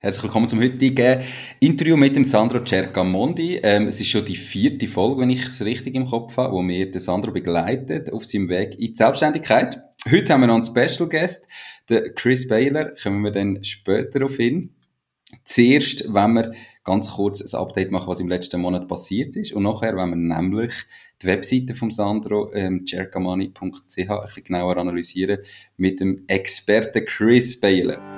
Herzlich willkommen zum heutigen Interview mit dem Sandro Cercamondi. Ähm, es ist schon die vierte Folge, wenn ich es richtig im Kopf habe, wo mir der Sandro begleitet auf seinem Weg in die Selbstständigkeit. Heute haben wir noch einen Special Guest, den Chris Baylor. Kommen wir dann später auf ihn. Zuerst, wenn wir ganz kurz ein Update machen, was im letzten Monat passiert ist. Und nachher, wenn wir nämlich die Webseite vom Sandro, ähm, cercamani.ch, ein bisschen genauer analysieren mit dem Experten Chris Baylor.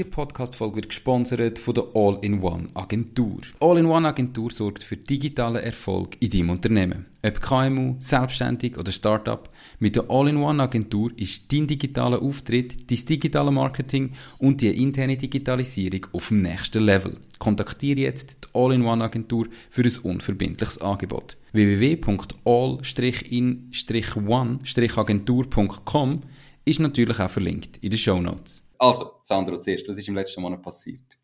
Diese Podcast-Folge wird gesponsert von der All-in-One-Agentur. All-in-One-Agentur sorgt für digitalen Erfolg in deinem Unternehmen. Ob KMU, selbstständig oder Startup, mit der All-in-One-Agentur ist dein digitaler Auftritt, dein digitale Marketing und die interne Digitalisierung auf dem nächsten Level. Kontaktiere jetzt die All-in-One-Agentur für ein unverbindliches Angebot. www.all-in-one-agentur.com ist natürlich auch verlinkt in den Show Notes. Also, Sandro, zuerst, was ist im letzten Monat passiert?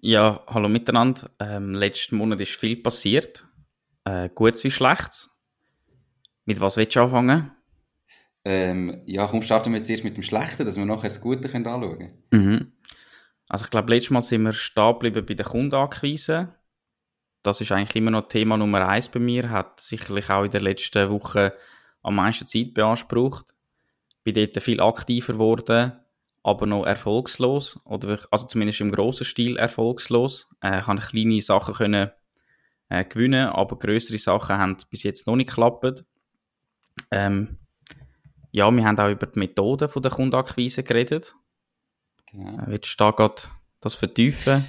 Ja, hallo miteinander. Ähm, letzten Monat ist viel passiert. Äh, Gutes wie Schlechtes. Mit was willst du anfangen? Ähm, ja, komm, starten wir jetzt erst mit dem Schlechten, dass wir nachher das Gute können anschauen können. Mhm. Also ich glaube, letztes Mal sind wir stehen geblieben bei den Kundenakquise. Das ist eigentlich immer noch Thema Nummer eins bei mir. Hat sicherlich auch in der letzten Woche am meisten Zeit beansprucht. Bin dort viel aktiver geworden aber noch erfolgslos oder also zumindest im grossen Stil erfolgslos. Äh, habe kleine Sachen können äh, gewinnen, aber größere Sachen haben bis jetzt noch nicht geklappt. Ähm, ja, wir haben auch über die Methoden der Kundenakquise geredet. Genau. Willst du da gerade das vertiefen?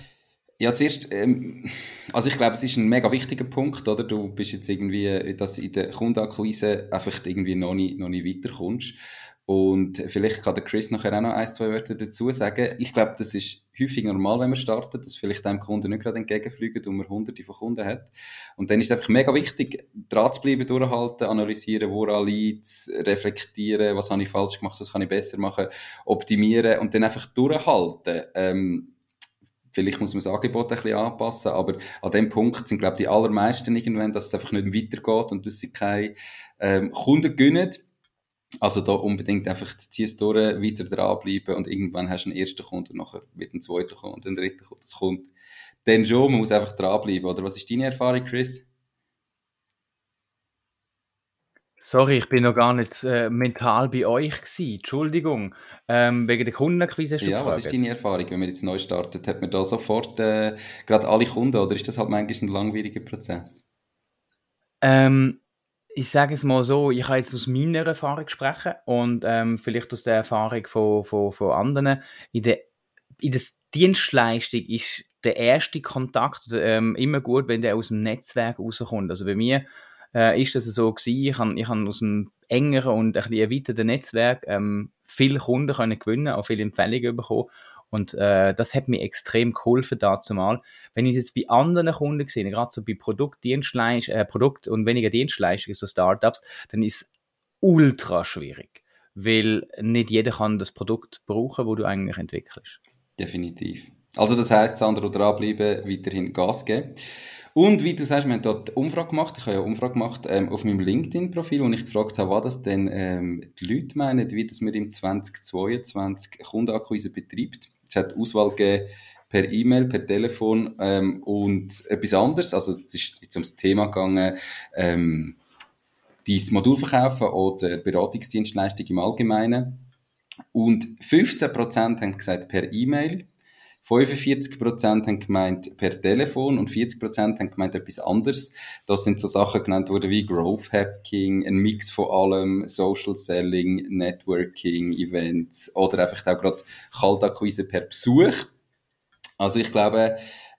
Ja, zuerst, ähm, also ich glaube, es ist ein mega wichtiger Punkt, oder? Du bist jetzt irgendwie, dass in der Kundenakquise einfach irgendwie noch nicht, noch nicht weiterkommst. Und vielleicht kann der Chris nachher auch noch ein, zwei Wörter dazu sagen. Ich glaube, das ist häufig normal, wenn man startet, dass vielleicht einem Kunden nicht gerade entgegenfliegen und man hunderte von Kunden hat. Und dann ist es einfach mega wichtig, dran zu bleiben, durchhalten, analysieren, woran liegt reflektieren, was habe ich falsch gemacht, was kann ich besser machen, optimieren und dann einfach durchhalten. Ähm, vielleicht muss man das Angebot ein bisschen anpassen, aber an dem Punkt sind, glaube ich, die allermeisten irgendwann, dass es einfach nicht weitergeht und dass sie keine ähm, Kunden gewinnen also da unbedingt einfach zieh's durch, weiter dranbleiben und irgendwann hast du einen ersten Kunden und nachher wird ein zweiter Kunden und ein dritter Kunden. Das kommt dann schon, man muss einfach dranbleiben. Oder was ist deine Erfahrung, Chris? Sorry, ich bin noch gar nicht äh, mental bei euch gewesen. Entschuldigung. Ähm, wegen der Kundenakquise hast du Ja, was ist deine Erfahrung, wenn man jetzt neu startet? Hat man da sofort äh, gerade alle Kunden oder ist das halt manchmal ein langwieriger Prozess? Ähm, ich sage es mal so, ich kann jetzt aus meiner Erfahrung sprechen und ähm, vielleicht aus der Erfahrung von, von, von anderen. In der, in der Dienstleistung ist der erste Kontakt ähm, immer gut, wenn der aus dem Netzwerk rauskommt. Also bei mir äh, ist das so gewesen, ich habe ich hab aus dem engeren und ein bisschen erweiterten Netzwerk ähm, viele Kunden können gewinnen, auch viele Empfehlungen bekommen und äh, das hat mir extrem geholfen dazu mal. Wenn ich jetzt bei anderen Kunden sehe, gerade so bei Produkt, äh, Produkt und weniger Dienstleistungen, so Startups, dann ist es ultra schwierig. Weil nicht jeder kann das Produkt brauchen, wo du eigentlich entwickelst. Definitiv. Also das heißt, Sandro, dranbleiben, weiterhin Gas geben. Und wie du sagst, wir haben dort Umfrage gemacht, ich habe ja Umfrage gemacht ähm, auf meinem LinkedIn-Profil, wo ich gefragt habe, was das denn ähm, die Leute meinen, wie das wir im 2022 Kundenakquise betreibt. Es hat Auswahl gegeben per E-Mail, per Telefon ähm, und etwas anderes. Also es ist jetzt ums Thema gegangen, ähm, dieses Modul verkaufen oder Beratungsdienstleistung im Allgemeinen. Und 15% haben gesagt per E-Mail, 45% haben gemeint per Telefon und 40% haben gemeint etwas anderes. Das sind so Sachen genannt worden wie Growth Hacking, ein Mix von allem, Social Selling, Networking, Events oder einfach auch gerade Kaltakquise per Besuch. Also ich glaube,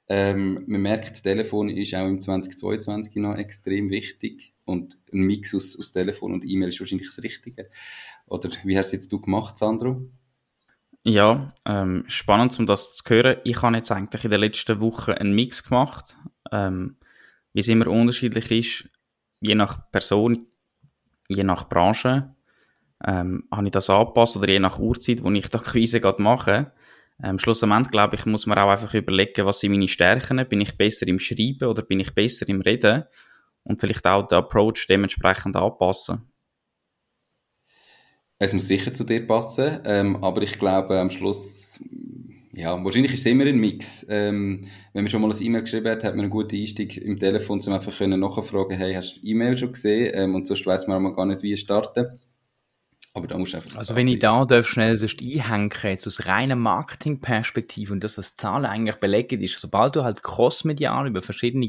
ähm, man merkt, Telefon ist auch im 2022 noch extrem wichtig und ein Mix aus, aus Telefon und E-Mail ist wahrscheinlich das Richtige. Oder wie hast du jetzt du gemacht, Sandro? Ja, ähm, spannend, um das zu hören. Ich habe jetzt eigentlich in den letzten Wochen einen Mix gemacht, ähm, wie es immer unterschiedlich ist, je nach Person, je nach Branche, ähm, habe ich das angepasst oder je nach Uhrzeit, wo ich die Akquise gerade mache. Ähm, schlussendlich, glaube ich, muss man auch einfach überlegen, was sind meine Stärken, bin ich besser im Schreiben oder bin ich besser im Reden und vielleicht auch den Approach dementsprechend anpassen. Es muss sicher zu dir passen, ähm, aber ich glaube am Schluss, ja, wahrscheinlich ist es immer ein Mix. Ähm, wenn man schon mal ein E-Mail geschrieben hat, hat man einen guten Einstieg im Telefon, um einfach können nachfragen, hey, hast du E-Mail schon gesehen? Ähm, und sonst weiß man gar nicht, wie starten. Aber da musst du einfach. Also, wenn ich da darf, schnell sonst einhängen, jetzt aus reiner Marketingperspektive und das, was Zahlen eigentlich belegen, ist, sobald du halt crossmedial über verschiedene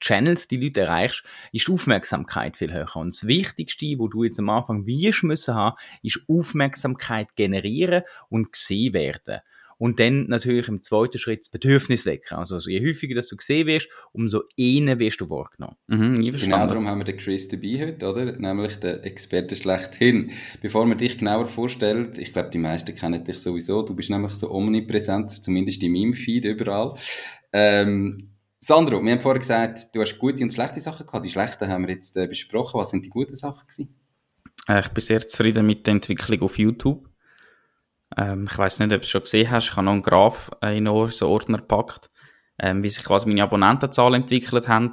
Channels die Leute erreichst, ist die Aufmerksamkeit viel höher. Und das Wichtigste, wo du jetzt am Anfang wirst müssen haben, ist Aufmerksamkeit generieren und gesehen werden. Und dann natürlich im zweiten Schritt das Bedürfnis wecken. Also, also je häufiger dass du gesehen wirst, umso eher wirst du wahrgenommen. Mhm, genau darum haben wir den Chris dabei heute, oder? Nämlich den Experte schlechthin. Bevor wir dich genauer vorstellen, ich glaube, die meisten kennen dich sowieso, du bist nämlich so omnipräsent, zumindest in meinem Feed überall. Ähm, Sandro, wir haben vorher gesagt, du hast gute und schlechte Sachen gehabt. Die schlechten haben wir jetzt äh, besprochen. Was sind die guten Sachen gewesen? Äh, ich bin sehr zufrieden mit der Entwicklung auf YouTube. Ähm, ich weiß nicht, ob du es schon gesehen hast. Ich habe noch einen Graph äh, in unseren Ordner gepackt, ähm, wie sich quasi meine Abonnentenzahl entwickelt haben.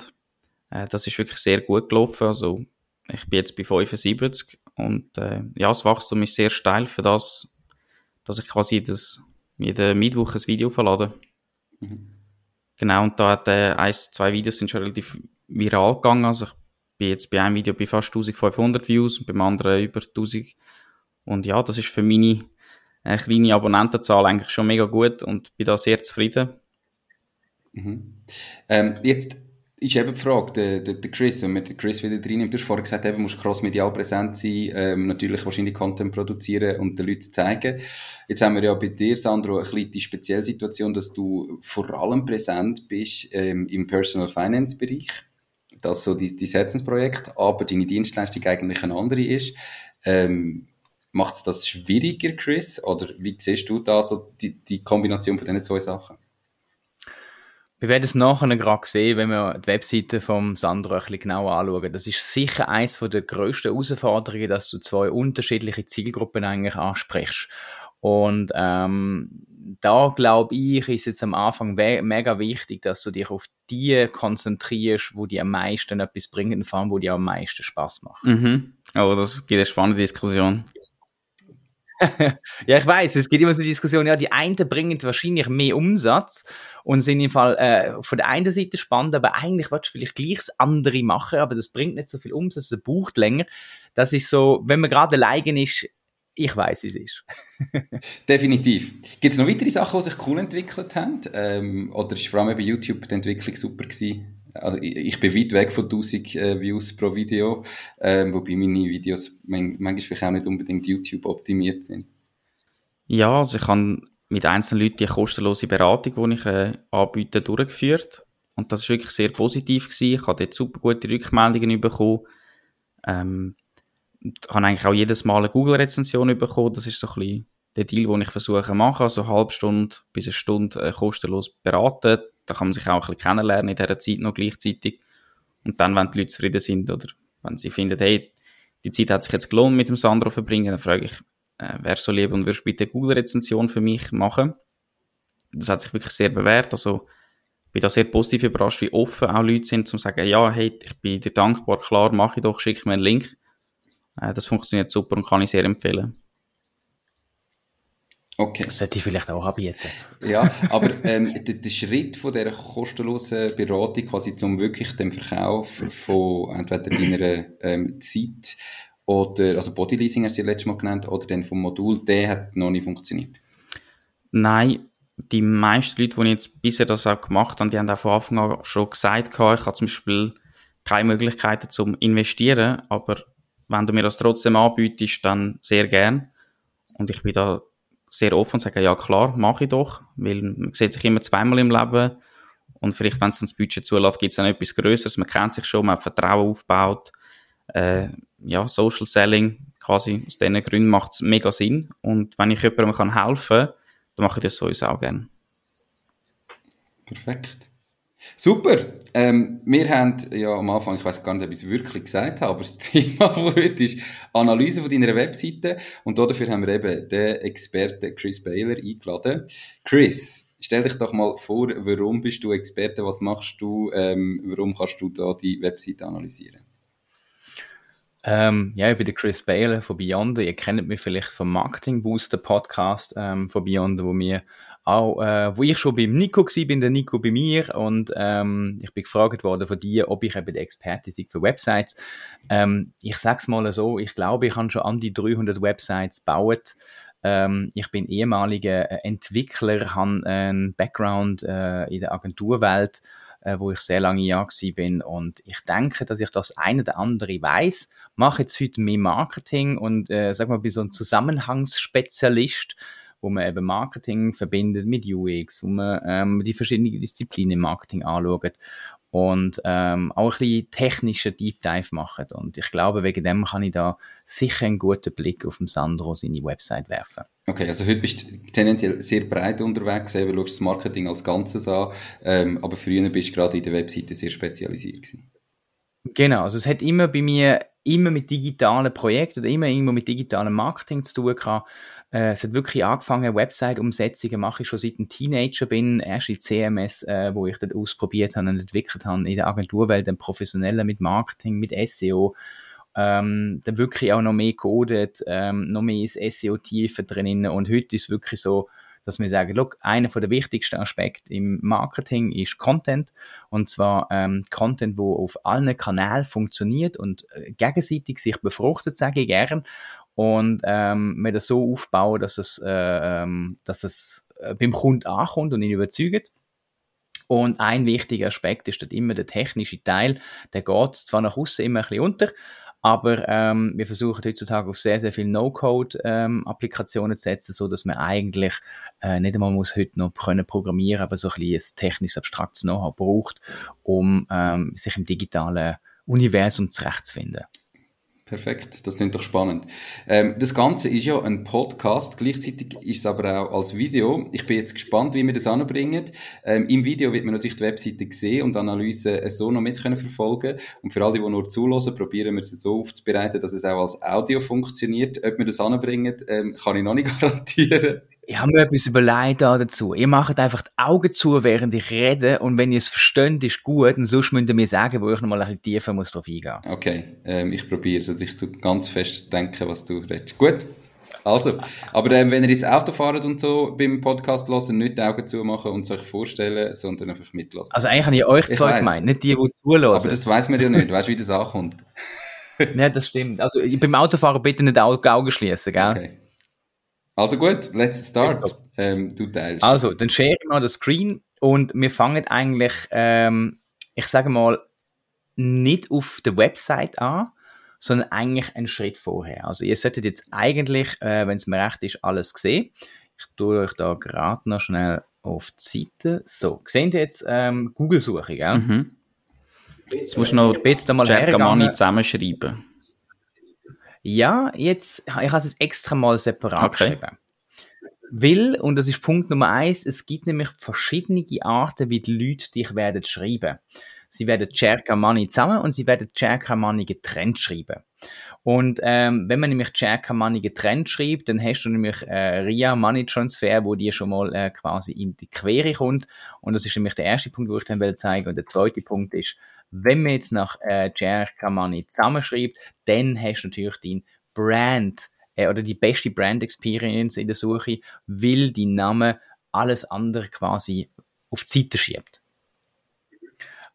Das ist wirklich sehr gut gelaufen. Also, ich bin jetzt bei 75 und ja, das Wachstum ist sehr steil für das, dass ich quasi jedes, jeden Mittwoch ein Video verlade. Mhm. Genau, und da hat äh, eins, zwei Videos sind schon relativ viral gegangen. Also ich bin jetzt bei einem Video bei fast 1500 Views und beim anderen über 1000. Und ja, das ist für meine äh, kleine Abonnentenzahl eigentlich schon mega gut und bin da sehr zufrieden. Mhm. Ähm, jetzt ist eben die Frage, der, der, der Chris, wenn man den Chris wieder reinnimmt, du hast vorhin gesagt, du musst crossmedial präsent sein, ähm, natürlich wahrscheinlich Content produzieren und den Leuten zeigen. Jetzt haben wir ja bei dir, Sandro, eine kleine spezielle Situation, dass du vor allem präsent bist ähm, im Personal Finance Bereich. Das ist so dein, dein Herzensprojekt, aber deine Dienstleistung eigentlich eine andere ist. Ähm, Macht es das schwieriger, Chris? Oder wie siehst du da so die, die Kombination von diesen zwei Sachen? Wir werden es nachher gerade sehen, wenn wir die Webseite vom Sandro ein bisschen genauer anschauen. Das ist sicher eines der grössten Herausforderungen, dass du zwei unterschiedliche Zielgruppen eigentlich ansprichst. Und ähm, da glaube ich, ist jetzt am Anfang mega wichtig, dass du dich auf die konzentrierst, wo die am meisten etwas bringen, vor allem wo die am meisten Spaß machen. Mhm. Oh, das gibt eine spannende Diskussion. Ja, ich weiß, es gibt immer so Diskussionen, ja, die einen bringen wahrscheinlich mehr Umsatz und sind im Fall äh, von der einen Seite spannend, aber eigentlich willst du vielleicht gleich das andere machen, aber das bringt nicht so viel Umsatz, das braucht länger. Das ist so, wenn man gerade alleine ist, ich weiß, wie es ist. Definitiv. Gibt es noch weitere Sachen, die sich cool entwickelt haben? Ähm, oder ist vor allem bei YouTube die Entwicklung super gewesen? Also ich, ich bin weit weg von 1000 äh, Views pro Video, ähm, wobei meine Videos manchmal vielleicht auch nicht unbedingt YouTube optimiert sind. Ja, also ich habe mit einzelnen Leuten die kostenlose Beratung, die ich äh, anbiete, durchgeführt. Und das war wirklich sehr positiv. Gewesen. Ich habe dort super gute Rückmeldungen bekommen. Ähm, ich habe eigentlich auch jedes Mal eine Google-Rezension bekommen. Das ist so ein bisschen der Deal, den ich versuche zu machen. Also eine halbe Stunde bis eine Stunde äh, kostenlos beraten. Da kann man sich auch ein bisschen kennenlernen in dieser Zeit noch gleichzeitig. Und dann, wenn die Leute zufrieden sind oder wenn sie finden, hey, die Zeit hat sich jetzt gelohnt mit dem Sandro verbringen, dann frage ich, äh, wer so lieb und würdest bitte Google-Rezension für mich machen? Das hat sich wirklich sehr bewährt. Also, ich bin da sehr positiv überrascht, wie offen auch Leute sind, zum zu sagen, ja, hey, ich bin dir dankbar, klar, mache ich doch, schick mir einen Link. Äh, das funktioniert super und kann ich sehr empfehlen. Okay. Das sollte ich vielleicht auch anbieten. Ja, aber ähm, der, der, Schritt von dieser kostenlosen Beratung quasi zum wirklich dem Verkauf von entweder deiner ähm, Zeit oder, also Bodyleasing hast du ja letztes Mal genannt, oder dann vom Modul, der hat noch nicht funktioniert? Nein, die meisten Leute, die jetzt bisher das auch gemacht haben, die haben auch von Anfang an schon gesagt, ich habe zum Beispiel keine Möglichkeiten zum Investieren, aber wenn du mir das trotzdem anbietest, dann sehr gern. Und ich bin da sehr offen und sage, ja klar, mache ich doch, weil man sieht sich immer zweimal im Leben und vielleicht, wenn es dann das Budget zulässt, gibt es dann etwas Größeres, man kennt sich schon, man hat Vertrauen aufgebaut, äh, ja, Social Selling quasi aus diesen Gründen macht es mega Sinn. Und wenn ich jemandem helfen kann, dann mache ich das sowieso auch gerne. Perfekt. Super. Ähm, wir haben ja am Anfang, ich weiß gar nicht, ob ich es wirklich gesagt habe, aber das Thema von heute ist Analyse von deiner Webseite. Und dafür haben wir eben den Experten Chris Baylor eingeladen. Chris, stell dich doch mal vor, warum bist du Experte, was machst du, ähm, warum kannst du da die Webseite analysieren? Ähm, ja, ich bin der Chris Baylor von Beyond. Ihr kennt mich vielleicht vom Marketing Booster Podcast ähm, von Beyond, wo wir auch, äh, wo ich schon beim Nico war, bin der Nico bei mir und ähm, ich bin gefragt worden von dir, ob ich eben der Experte sei für Websites. Ähm, ich sag's mal so, ich glaube, ich habe schon an die 300 Websites gebaut. Ähm, ich bin ehemaliger Entwickler, habe einen Background äh, in der Agenturwelt äh, wo ich sehr lange Jahr bin und ich denke, dass ich das eine oder andere weiß, mache jetzt heute mehr Marketing und äh, sag mal, bin so ein Zusammenhangsspezialist, wo man eben Marketing verbindet mit UX, wo man ähm, die verschiedenen Disziplinen im Marketing anschaut und ähm, auch ein bisschen technischer Deep Dive machen. Und ich glaube, wegen dem kann ich da sicher einen guten Blick auf den Sandro seine Website werfen. Okay, also heute bist du tendenziell sehr breit unterwegs, eben schaust das Marketing als Ganzes an, ähm, aber früher bist du gerade in der Webseite sehr spezialisiert gewesen. Genau, also es hat immer bei mir immer mit digitalen Projekten oder immer irgendwo mit digitalem Marketing zu tun gehabt. Äh, es hat wirklich angefangen, Website-Umsetzungen mache ich schon seit ein Teenager bin, erst in CMS, äh, wo ich das ausprobiert habe und entwickelt habe, in der Agenturwelt, dann professioneller mit Marketing, mit SEO, ähm, dann wirklich auch noch mehr codet, ähm, noch mehr ist SEO tiefer drin und heute ist es wirklich so, dass wir sagen, look, einer der wichtigsten Aspekte im Marketing ist Content. Und zwar ähm, Content, wo auf allen Kanälen funktioniert und äh, gegenseitig sich befruchtet, sage ich gern und ähm, wir das so aufbauen, dass es, äh, ähm, dass es äh, beim Kunden ankommt und ihn überzeugt. Und ein wichtiger Aspekt ist dort immer der technische Teil. Der geht zwar nach außen immer ein bisschen unter, aber ähm, wir versuchen heutzutage auf sehr, sehr viele No-Code-Applikationen ähm, zu setzen, so dass man eigentlich äh, nicht einmal muss heute noch können programmieren, aber so ein bisschen ein technisches, abstraktes Know-how braucht, um ähm, sich im digitalen Universum zurechtzufinden. Perfekt, das klingt doch spannend. Ähm, das Ganze ist ja ein Podcast, gleichzeitig ist es aber auch als Video. Ich bin jetzt gespannt, wie wir das anbringen. Ähm, Im Video wird man natürlich die Webseite sehen und die Analyse so noch mit können verfolgen. Und für alle, die nur zulassen, probieren wir es so aufzubereiten, dass es auch als Audio funktioniert. Ob wir das anbringen, ähm, kann ich noch nicht garantieren. Ich habe mir etwas überlegt dazu. Ihr macht einfach die Augen zu, während ich rede, und wenn ihr es versteht, ist gut, und sonst müsst ihr mir sagen, wo ich noch mal ein bisschen tiefer muss drauf eingehen. Okay, ähm, ich probiere es. Also ich tue ganz fest denken, was du redest. Gut. Also, aber ähm, wenn ihr jetzt Auto fahrt und so beim Podcast hören, nicht die Augen zumachen und es euch vorstellen, sondern einfach mitlassen. Also eigentlich habe ich euch zwei weiss. gemeint, nicht die, die zulassen. Aber das weiß man ja nicht. Weißt du, wie das ankommt? Nein, das stimmt. Also beim Autofahren bitte nicht die Augen schließen, gell? Okay. Also gut, let's start. Ähm, du teilst. Also, dann share ich mal das Screen und wir fangen eigentlich, ähm, ich sage mal, nicht auf der Website an, sondern eigentlich einen Schritt vorher. Also ihr solltet jetzt eigentlich, äh, wenn es mir recht ist, alles sehen. Ich tue euch da gerade noch schnell auf die Seite. So, seht ihr jetzt ähm, Google-Suche, gell? Mhm. Jetzt musst du noch jetzt mal Jack zusammenschreiben. Ja, jetzt, ich habe es extra mal separat okay. geschrieben. Will, und das ist Punkt Nummer eins, es gibt nämlich verschiedene Arten, wie die Leute dich werden schreiben. Sie werden Cherka Money zusammen und sie werden Cherka Money getrennt schreiben. Und ähm, wenn man nämlich Cherka Money getrennt schreibt, dann hast du nämlich äh, RIA Money Transfer, wo dir schon mal äh, quasi in die Quere kommt. Und das ist nämlich der erste Punkt, wo ich dann will zeigen. Und der zweite Punkt ist, wenn man jetzt nach äh, Jer Kamani zusammenschreibt, dann hast du natürlich dein Brand äh, oder die beste Brand Experience in der Suche, weil dein Name alles andere quasi auf die Seite schiebt.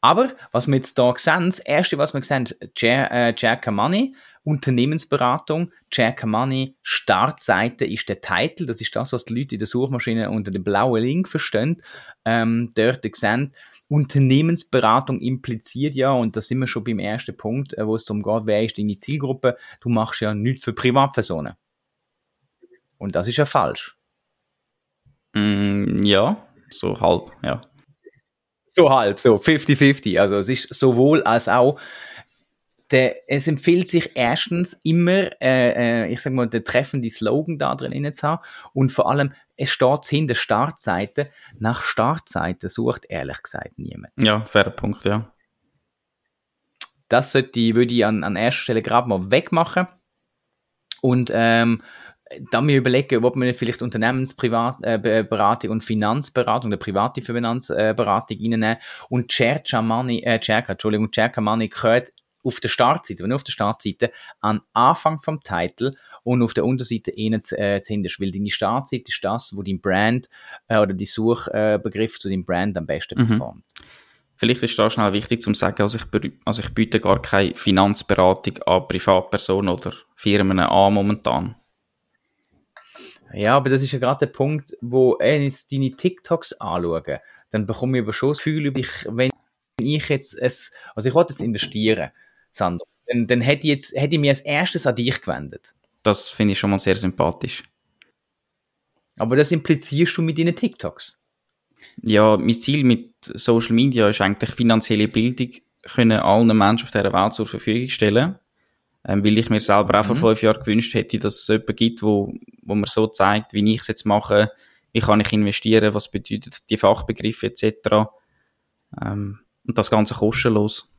Aber was wir jetzt hier sehen, das erste, was wir sehen, Jer, äh, Kamani, Unternehmensberatung, Jack Money, Startseite ist der Titel. Das ist das, was die Leute in der Suchmaschine unter dem blauen Link verstehen. Ähm, dort sehen, Unternehmensberatung impliziert ja, und da sind wir schon beim ersten Punkt, äh, wo es darum geht, wer ist deine Zielgruppe? Du machst ja nichts für Privatpersonen. Und das ist ja falsch. Mm, ja, so halb, ja. So halb, so 50-50. Also es ist sowohl als auch der, es empfiehlt sich erstens immer, äh, äh, ich sag mal, den treffenden Slogan da drin zu haben und vor allem, es steht hinter Startseite. Nach Startseite sucht ehrlich gesagt niemand. Ja, fairer Punkt, ja. Das sollte würde ich an, an erster Stelle gerade mal wegmachen. Und ähm, dann mir überlegen, ob man vielleicht Unternehmensberatung äh, und Finanzberatung, der private Finanzberatung reinnehmen und Cerca Money, äh, Cerca, Entschuldigung, Cerca Money gehört auf der Startseite, wenn auf der Startseite an Anfang vom Titel und auf der Unterseite innen zu, äh, zu weil deine Startseite ist das, wo dein Brand äh, oder die Suchbegriff äh, zu deinem Brand am besten mhm. performt. Vielleicht ist da schnell wichtig zu sagen, also ich, also ich biete gar keine Finanzberatung an Privatpersonen oder Firmen an momentan. Ja, aber das ist ja gerade der Punkt, wo wenn ich deine TikToks anschaue, dann bekomme ich aber schon das Gefühl, wenn ich jetzt es, also ich wollte jetzt investieren, Sandro, dann, dann hätte, ich jetzt, hätte ich mich als erstes an dich gewendet. Das finde ich schon mal sehr sympathisch. Aber das implizierst du mit deinen TikToks. Ja, mein Ziel mit Social Media ist eigentlich finanzielle Bildung können allen Menschen auf dieser Welt zur Verfügung stellen. Ähm, weil ich mir selber auch vor mhm. fünf Jahren gewünscht hätte, dass es jemanden gibt, wo, wo mir so zeigt, wie ich es jetzt mache, wie kann ich investieren, was bedeutet die Fachbegriffe etc. Ähm, und das Ganze kostenlos.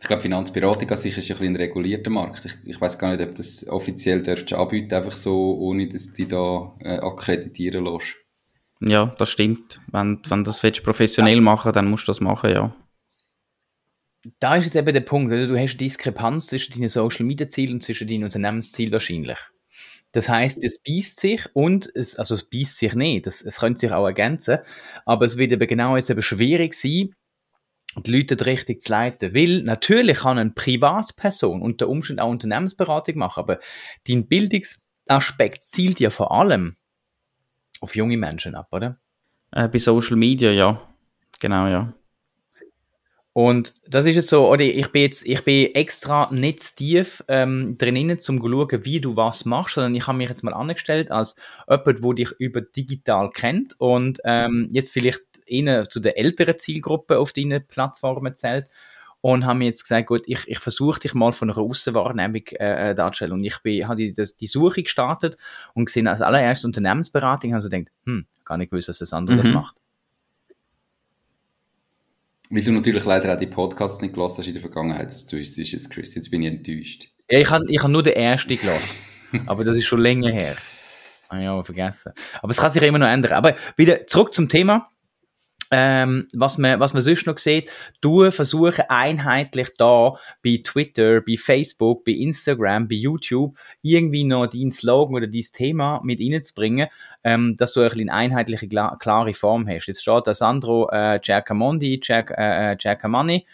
Ich glaube, Finanzberatung an sich ist ein, ein regulierter Markt. Ich, ich weiß gar nicht, ob das offiziell dürftest anbieten, einfach so, ohne dass die da äh, akkreditieren lässt. Ja, das stimmt. Wenn, wenn das willst, professionell ja. machen, dann musst du das machen, ja. Da ist jetzt eben der Punkt, oder? du hast eine Diskrepanz zwischen deinen Social Media Zielen und zwischen deinen Unternehmenszielen wahrscheinlich. Das heißt, es beißt sich und es, also es beißt sich nicht, das, es könnte sich auch ergänzen, aber es wird eben genau jetzt eben schwierig sein, die Leute richtig zu leiten. Weil natürlich kann eine Privatperson unter Umständen auch Unternehmensberatung machen, aber dein Bildungsaspekt zielt ja vor allem auf junge Menschen ab, oder? Äh, bei Social Media, ja. Genau, ja. Und das ist jetzt so, oder ich bin jetzt, ich bin extra nicht tief ähm, drinnen, um zu schauen, wie du was machst, sondern ich habe mich jetzt mal angestellt als jemand, der dich über digital kennt und ähm, jetzt vielleicht eher zu der älteren Zielgruppe auf deinen Plattformen zählt und habe mir jetzt gesagt, gut, ich, ich versuche dich mal von einer Aussenwahrnehmung äh, äh darzustellen. Und ich bin, habe die, das, die Suche gestartet und gesehen, als allererstes Unternehmensberatung, habe so gedacht, hm, gar nicht gewusst, dass das andere mhm. das macht. Weil du natürlich leider auch die Podcasts nicht gelassen hast in der Vergangenheit, was du ist, ist es, Chris. Jetzt bin ich enttäuscht. Ja, ich habe ich hab nur den ersten gelassen. aber das ist schon länger her. Ah ja, vergessen. Aber es kann sich immer noch ändern. Aber wieder zurück zum Thema. Ähm, was, man, was man sonst noch sieht, du versuchen einheitlich da bei Twitter, bei Facebook, bei Instagram, bei YouTube irgendwie noch dein Slogan oder dein Thema mit reinzubringen, ähm, dass du eine einheitliche, klare Form hast. Jetzt steht da Sandro äh, Giacomondi, Giac, äh, äh, Giacomani,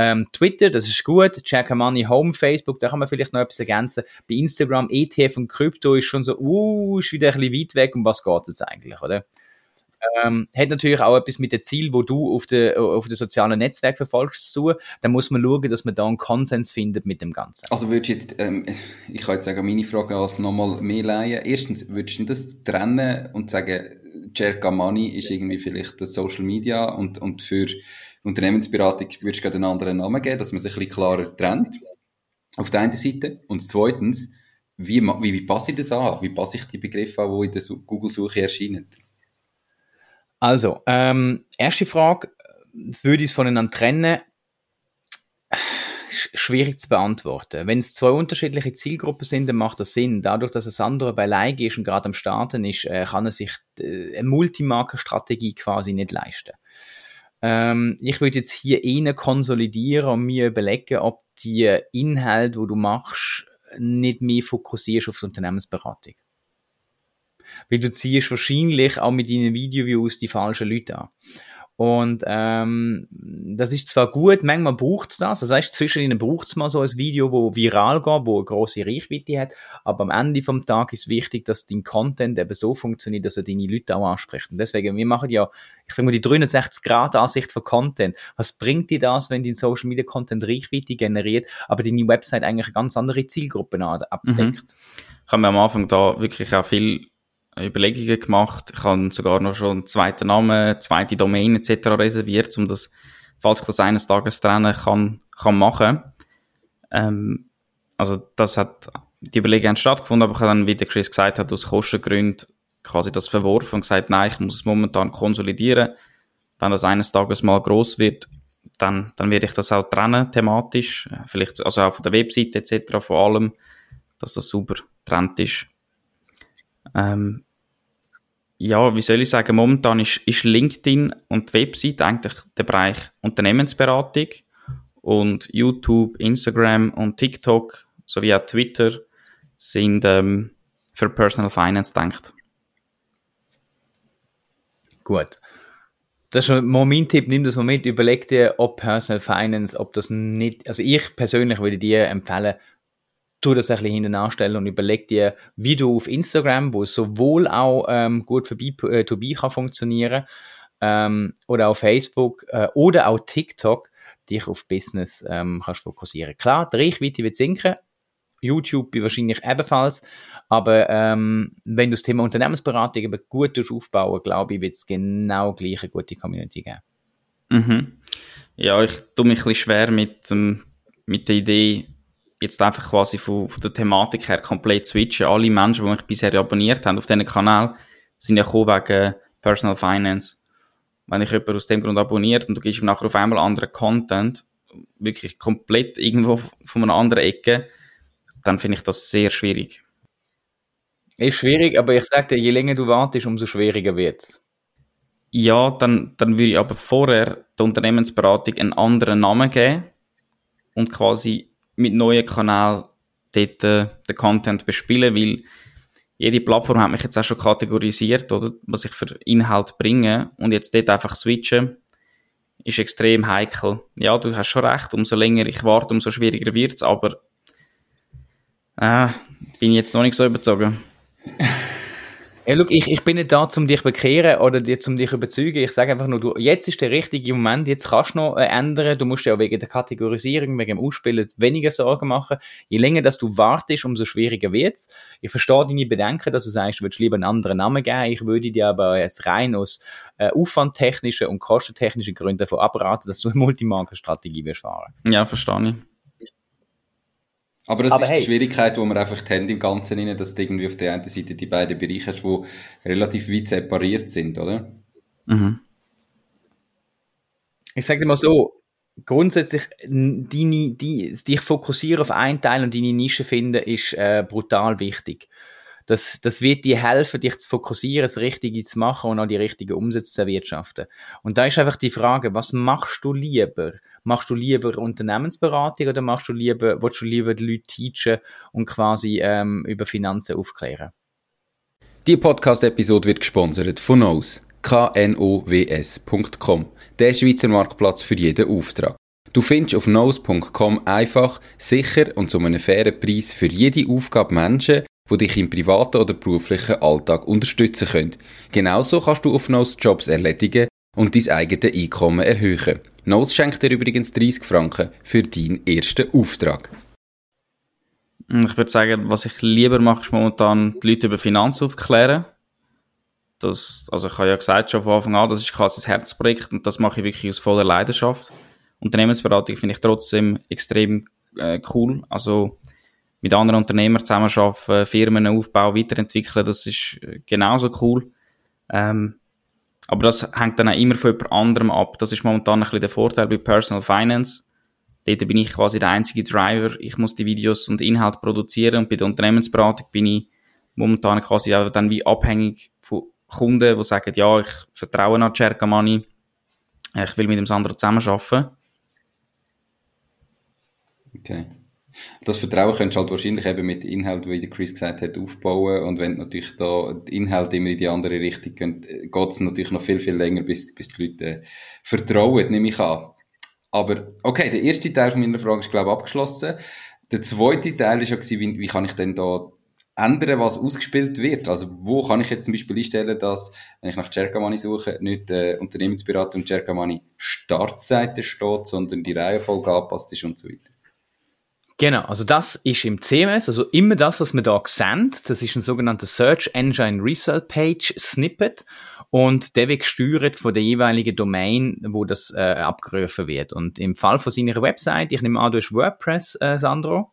ähm, Twitter, das ist gut. Giacomani Home, Facebook, da kann man vielleicht noch etwas ergänzen. Bei Instagram, ETF und Krypto ist schon so, uh, ist wieder ein bisschen weit weg. Um was geht es eigentlich, oder? Ähm, hat natürlich auch etwas mit dem Ziel, wo du auf den auf de sozialen Netzwerk verfolgst, zu tun. Da muss man schauen, dass man da einen Konsens findet mit dem Ganzen. Also würdest du jetzt, ähm, ich kann jetzt sagen, meine Frage als nochmal mehr leihen. Erstens, würdest du das trennen und sagen, Cerca Money ist irgendwie vielleicht das Social Media und, und für Unternehmensberatung würdest du einen anderen Namen geben, dass man sich ein bisschen klarer trennt? Auf der einen Seite. Und zweitens, wie, wie, wie passe ich das an? Wie passe ich die Begriffe an, die in der Google-Suche erscheinen? Also, ähm, erste Frage, würde ich es voneinander trennen? Schwierig zu beantworten. Wenn es zwei unterschiedliche Zielgruppen sind, dann macht das Sinn. Dadurch, dass es andere bei Leige ist und gerade am Starten ist, äh, kann er sich äh, eine Multimarkenstrategie quasi nicht leisten. Ähm, ich würde jetzt hier eher konsolidieren und mir überlegen, ob die Inhalte, wo du machst, nicht mehr fokussierst auf die Unternehmensberatung. Weil du ziehst wahrscheinlich auch mit deinen Videoviews die falschen Leute an. Und ähm, das ist zwar gut, manchmal braucht es das. Das heißt, zwischen ihnen braucht es mal so ein Video, wo viral geht, wo eine grosse Reichweite hat. Aber am Ende vom Tag ist wichtig, dass dein Content eben so funktioniert, dass er deine Leute auch anspricht. Und deswegen, wir machen ja, ich sag mal, die 360-Grad-Ansicht von Content. Was bringt dir das, wenn dein Social Media Content Reichweite generiert, aber deine Website eigentlich eine ganz andere Zielgruppe abdeckt? Mhm. Ich habe mir am Anfang da wirklich auch viel Überlegungen gemacht. Ich habe sogar noch schon einen zweiten Namen, zweite Domain etc. reserviert, um das, falls ich das eines Tages trennen kann, kann machen. Ähm, also das hat, die Überlegungen stattgefunden, aber ich habe dann, wie der Chris gesagt hat, aus Kostengründen quasi das verworfen und gesagt, nein, ich muss es momentan konsolidieren. Wenn das eines Tages mal groß wird, dann, dann werde ich das auch trennen, thematisch. Vielleicht, also auch von der Webseite etc., vor allem, dass das super trennt ist. Ähm, ja, wie soll ich sagen, momentan ist, ist LinkedIn und die Website eigentlich der Bereich Unternehmensberatung und YouTube, Instagram und TikTok sowie auch Twitter sind ähm, für Personal Finance gedacht. Gut. Das ist mal mein Tipp, nimm das mit, überleg dir, ob Personal Finance, ob das nicht, also ich persönlich würde dir empfehlen, tu das ein bisschen hinten anstellen und überleg dir, wie du auf Instagram, wo es sowohl auch ähm, gut für B2B äh, kann funktionieren, ähm, oder auf Facebook äh, oder auch TikTok, dich auf Business ähm, kannst fokussieren. Klar, die Reichweite wird sinken, YouTube wahrscheinlich ebenfalls, aber ähm, wenn du das Thema Unternehmensberatung eben gut aufbauen glaube ich, wird es genau gleich eine gute Community geben. Mhm. Ja, ich tue mich ein bisschen schwer mit, ähm, mit der Idee, jetzt einfach quasi von, von der Thematik her komplett switchen. Alle Menschen, die mich bisher abonniert haben auf diesem Kanal, sind ja gekommen wegen Personal Finance. Wenn ich jemanden aus dem Grund abonniert und du gibst ihm nachher auf einmal anderen Content, wirklich komplett irgendwo von einer anderen Ecke, dann finde ich das sehr schwierig. Ist schwierig, aber ich sage dir, je länger du wartest, umso schwieriger wird es. Ja, dann, dann würde ich aber vorher der Unternehmensberatung einen anderen Namen geben und quasi mit neuen Kanälen dort äh, den Content bespielen, weil jede Plattform hat mich jetzt auch schon kategorisiert, oder, was ich für Inhalt bringe und jetzt dort einfach switchen, ist extrem heikel. Ja, du hast schon recht, umso länger ich warte, umso schwieriger wird es, aber äh, bin ich jetzt noch nicht so überzogen. Ja, look, ich, ich bin nicht da, um dich zu bekehren oder dir, um dich zu überzeugen. Ich sage einfach nur, du, jetzt ist der richtige Moment, jetzt kannst du noch äh, ändern. Du musst ja wegen der Kategorisierung, wegen dem Ausspielen weniger Sorgen machen. Je länger dass du wartest, umso schwieriger wird es. Ich verstehe deine Bedenken, dass du sagst, du würdest lieber einen anderen Namen geben. Ich würde dir aber jetzt rein aus äh, aufwandtechnischen und kostentechnischen Gründen davon abraten, dass du eine Multimarkenstrategie wirst fahren. Ja, verstehe ich. Aber das Aber ist hey. die Schwierigkeit, die wir einfach haben im Ganzen, rein, dass du irgendwie auf der einen Seite die beiden Bereiche hast, die relativ weit separiert sind, oder? Mhm. Ich sage mal so, grundsätzlich deine, die, dich fokussieren auf einen Teil und deine Nische finden, ist äh, brutal wichtig. Das, das wird dir helfen, dich zu fokussieren, das Richtige zu machen und auch die richtigen Umsätze zu erwirtschaften. Und da ist einfach die Frage, was machst du lieber? Machst du lieber Unternehmensberatung oder machst du lieber, willst du lieber die Leute teachen und quasi ähm, über Finanzen aufklären? Die Podcast-Episode wird gesponsert von Knows. knows.com. Der Schweizer Marktplatz für jeden Auftrag. Du findest auf knows.com einfach, sicher und zu einem fairen Preis für jede Aufgabe Menschen, die dich im privaten oder beruflichen Alltag unterstützen können. Genauso kannst du auf Nose Jobs erledigen und dein eigenes Einkommen erhöhen. Nose schenkt dir übrigens 30 Franken für deinen ersten Auftrag. Ich würde sagen, was ich lieber mache, ist momentan die Leute über Finanzen aufklären. Das, also ich habe ja gesagt schon von Anfang an, das ist quasi das Herzprojekt und das mache ich wirklich aus voller Leidenschaft. Unternehmensberatung finde ich trotzdem extrem äh, cool. Also mit anderen Unternehmern zusammenarbeiten, Firmen aufbauen, weiterentwickeln, das ist äh, genauso cool. Ähm, aber das hängt dann auch immer von jemand anderem ab. Das ist momentan ein bisschen der Vorteil bei Personal Finance. Dort bin ich quasi der einzige Driver. Ich muss die Videos und Inhalte produzieren und bei der Unternehmensberatung bin ich momentan quasi dann wie abhängig von Kunden, die sagen, ja, ich vertraue an Cerca Money, ich will mit dem Sandro zusammenarbeiten. Okay. Das Vertrauen könntest du halt wahrscheinlich eben mit Inhalt, wie der Chris gesagt hat, aufbauen. Und wenn natürlich da die Inhalte immer in die andere Richtung gehen, geht es natürlich noch viel, viel länger, bis, bis die Leute äh, vertrauen, nehme ich an. Aber okay, der erste Teil von meiner Frage ist, glaube ich, abgeschlossen. Der zweite Teil ist ja wie, wie kann ich denn da ändern, was ausgespielt wird. Also wo kann ich jetzt zum Beispiel einstellen, dass, wenn ich nach Cercamani suche, nicht äh, Unternehmensberatung Cercamani Startseite steht, sondern die Reihenfolge angepasst ist und so weiter. Genau, also das ist im CMS, also immer das, was wir da sehen, das ist ein sogenannter Search Engine Result Page Snippet und der wird gesteuert von der jeweiligen Domain, wo das äh, abgerufen wird. Und im Fall von seiner Website, ich nehme an, du hast WordPress, äh, Sandro,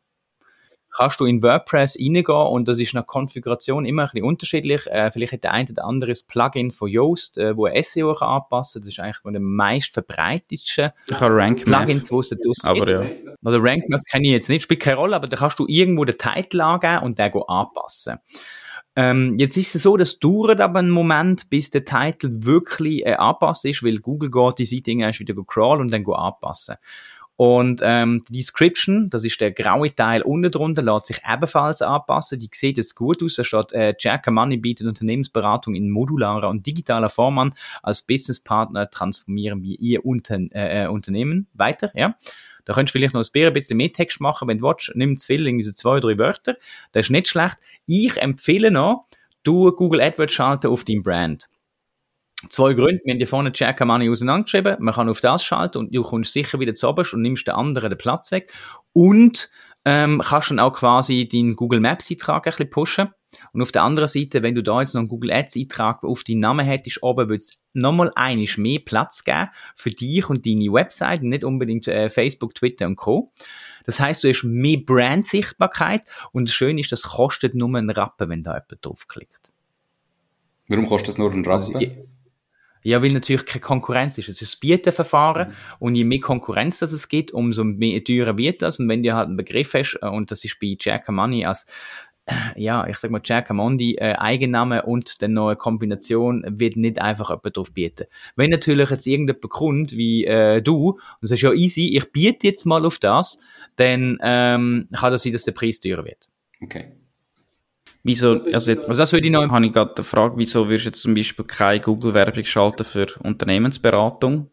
kannst du in WordPress reingehen und das ist nach Konfiguration immer ein bisschen unterschiedlich. Äh, vielleicht hat der eine oder andere das Plugin von Yoast, äh, wo ein SEO kann anpassen kann. Das ist eigentlich von den meist verbreitetsten Plugins, die es da draussen aber gibt. Ja. Also RankMath kenne ich jetzt nicht, spielt keine Rolle, aber da kannst du irgendwo den Titel angeben und den anpassen. Ähm, jetzt ist es so, das dauert aber einen Moment, bis der Titel wirklich äh, angepasst ist, weil Google geht die Seite erst wieder crawlen und dann anpassen. Und ähm, die Description, das ist der graue Teil unten drunter, lässt sich ebenfalls anpassen. Die sieht jetzt gut aus. Da steht, äh, Jack Money bietet Unternehmensberatung in modularer und digitaler Form an. Als Businesspartner transformieren wir Ihr Unter äh, Unternehmen weiter. Ja. Da könntest du vielleicht noch ein bisschen mehr Text machen, wenn du willst. Nimm zu viel, irgendwie so zwei, drei Wörter. Das ist nicht schlecht. Ich empfehle noch, du Google AdWords schalten auf dein Brand. Zwei Gründe. Wir haben hier vorne Jack Money auseinandergeschrieben. Man kann auf das schalten und du kommst sicher wieder zu und nimmst den anderen den Platz weg. Und ähm, kannst dann auch quasi deinen Google Maps Eintrag ein bisschen pushen. Und auf der anderen Seite, wenn du da jetzt noch einen Google Ads Eintrag auf deinen Namen hättest, oben würde es nochmal einiges mehr Platz geben für dich und deine Website, nicht unbedingt äh, Facebook, Twitter und Co. Das heißt, du hast mehr Brand-Sichtbarkeit und das Schöne ist, das kostet nur einen Rappen, wenn da jemand draufklickt. Warum kostet das nur einen Rappen? Also, ja, weil natürlich keine Konkurrenz ist. Es ist ein Bietenverfahren mhm. und je mehr Konkurrenz das es gibt, umso mehr teurer wird das. Und wenn du halt einen Begriff hast, äh, und das ist bei Jack Money als äh, ja, ich sag mal, Jack Amondi, äh, Eigenname und dann noch eine Kombination, wird nicht einfach jemand drauf bieten. Wenn natürlich jetzt irgendjemand kommt, wie äh, du, und sagst, ja easy, ich biete jetzt mal auf das, dann ähm, kann das sein, dass der Preis teurer wird. Okay. Wieso, also jetzt, also das würde ich noch... Habe ich gerade eine Frage, wieso würdest du jetzt zum Beispiel keine Google-Werbung schalten für Unternehmensberatung?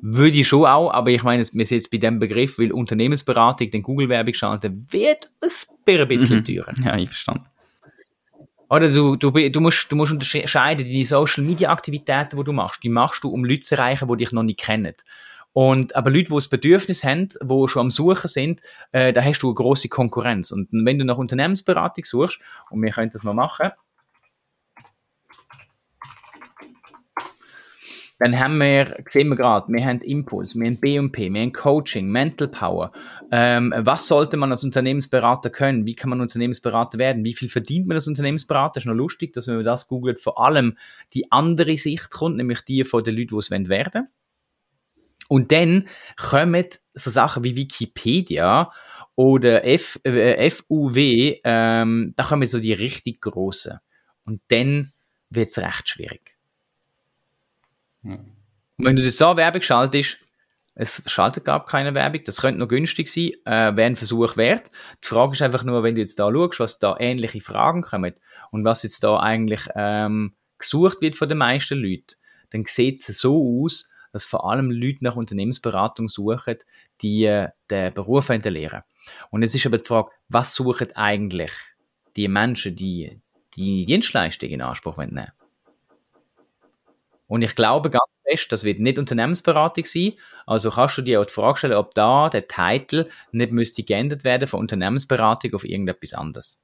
Würde ich schon auch, aber ich meine, wir sind jetzt bei dem Begriff, weil Unternehmensberatung den Google-Werbung schalten, wird es ein bisschen mhm. teurer. Ja, ich verstanden. Oder du, du, du, musst, du musst unterscheiden, die Social-Media-Aktivitäten, die du machst, die machst du, um Leute zu erreichen, die dich noch nicht kennen. Und, aber Leute, die das Bedürfnis haben, die schon am Suchen sind, äh, da hast du eine grosse Konkurrenz. Und wenn du nach Unternehmensberatung suchst, und wir können das mal machen, dann haben wir, sehen wir gerade, wir haben Impuls, wir haben B&P, wir haben Coaching, Mental Power. Ähm, was sollte man als Unternehmensberater können? Wie kann man Unternehmensberater werden? Wie viel verdient man als Unternehmensberater? Ist noch lustig, dass wenn man das googelt, vor allem die andere Sicht kommt, nämlich die von den Leuten, die es werden wollen. Und dann kommen so Sachen wie Wikipedia oder F, äh, FUW, ähm, da kommen so die richtig grossen. Und dann wird es recht schwierig. Ja. Und wenn du das so Werbung schaltest, es schaltet gar keine Werbung, das könnte noch günstig sein, äh, wäre ein Versuch wert. Die Frage ist einfach nur, wenn du jetzt da schaust, was da ähnliche Fragen kommen und was jetzt da eigentlich ähm, gesucht wird von den meisten Leuten, dann sieht es so aus, dass vor allem Leute nach Unternehmensberatung suchen, die äh, den Beruf lernen. Und es ist aber die Frage, was suchen eigentlich die Menschen, die die Dienstleistung in Anspruch nehmen Und ich glaube ganz fest, das wird nicht Unternehmensberatung sein. Also kannst du dir auch die Frage stellen, ob da der Titel nicht müsste geändert werden von Unternehmensberatung auf irgendetwas anderes.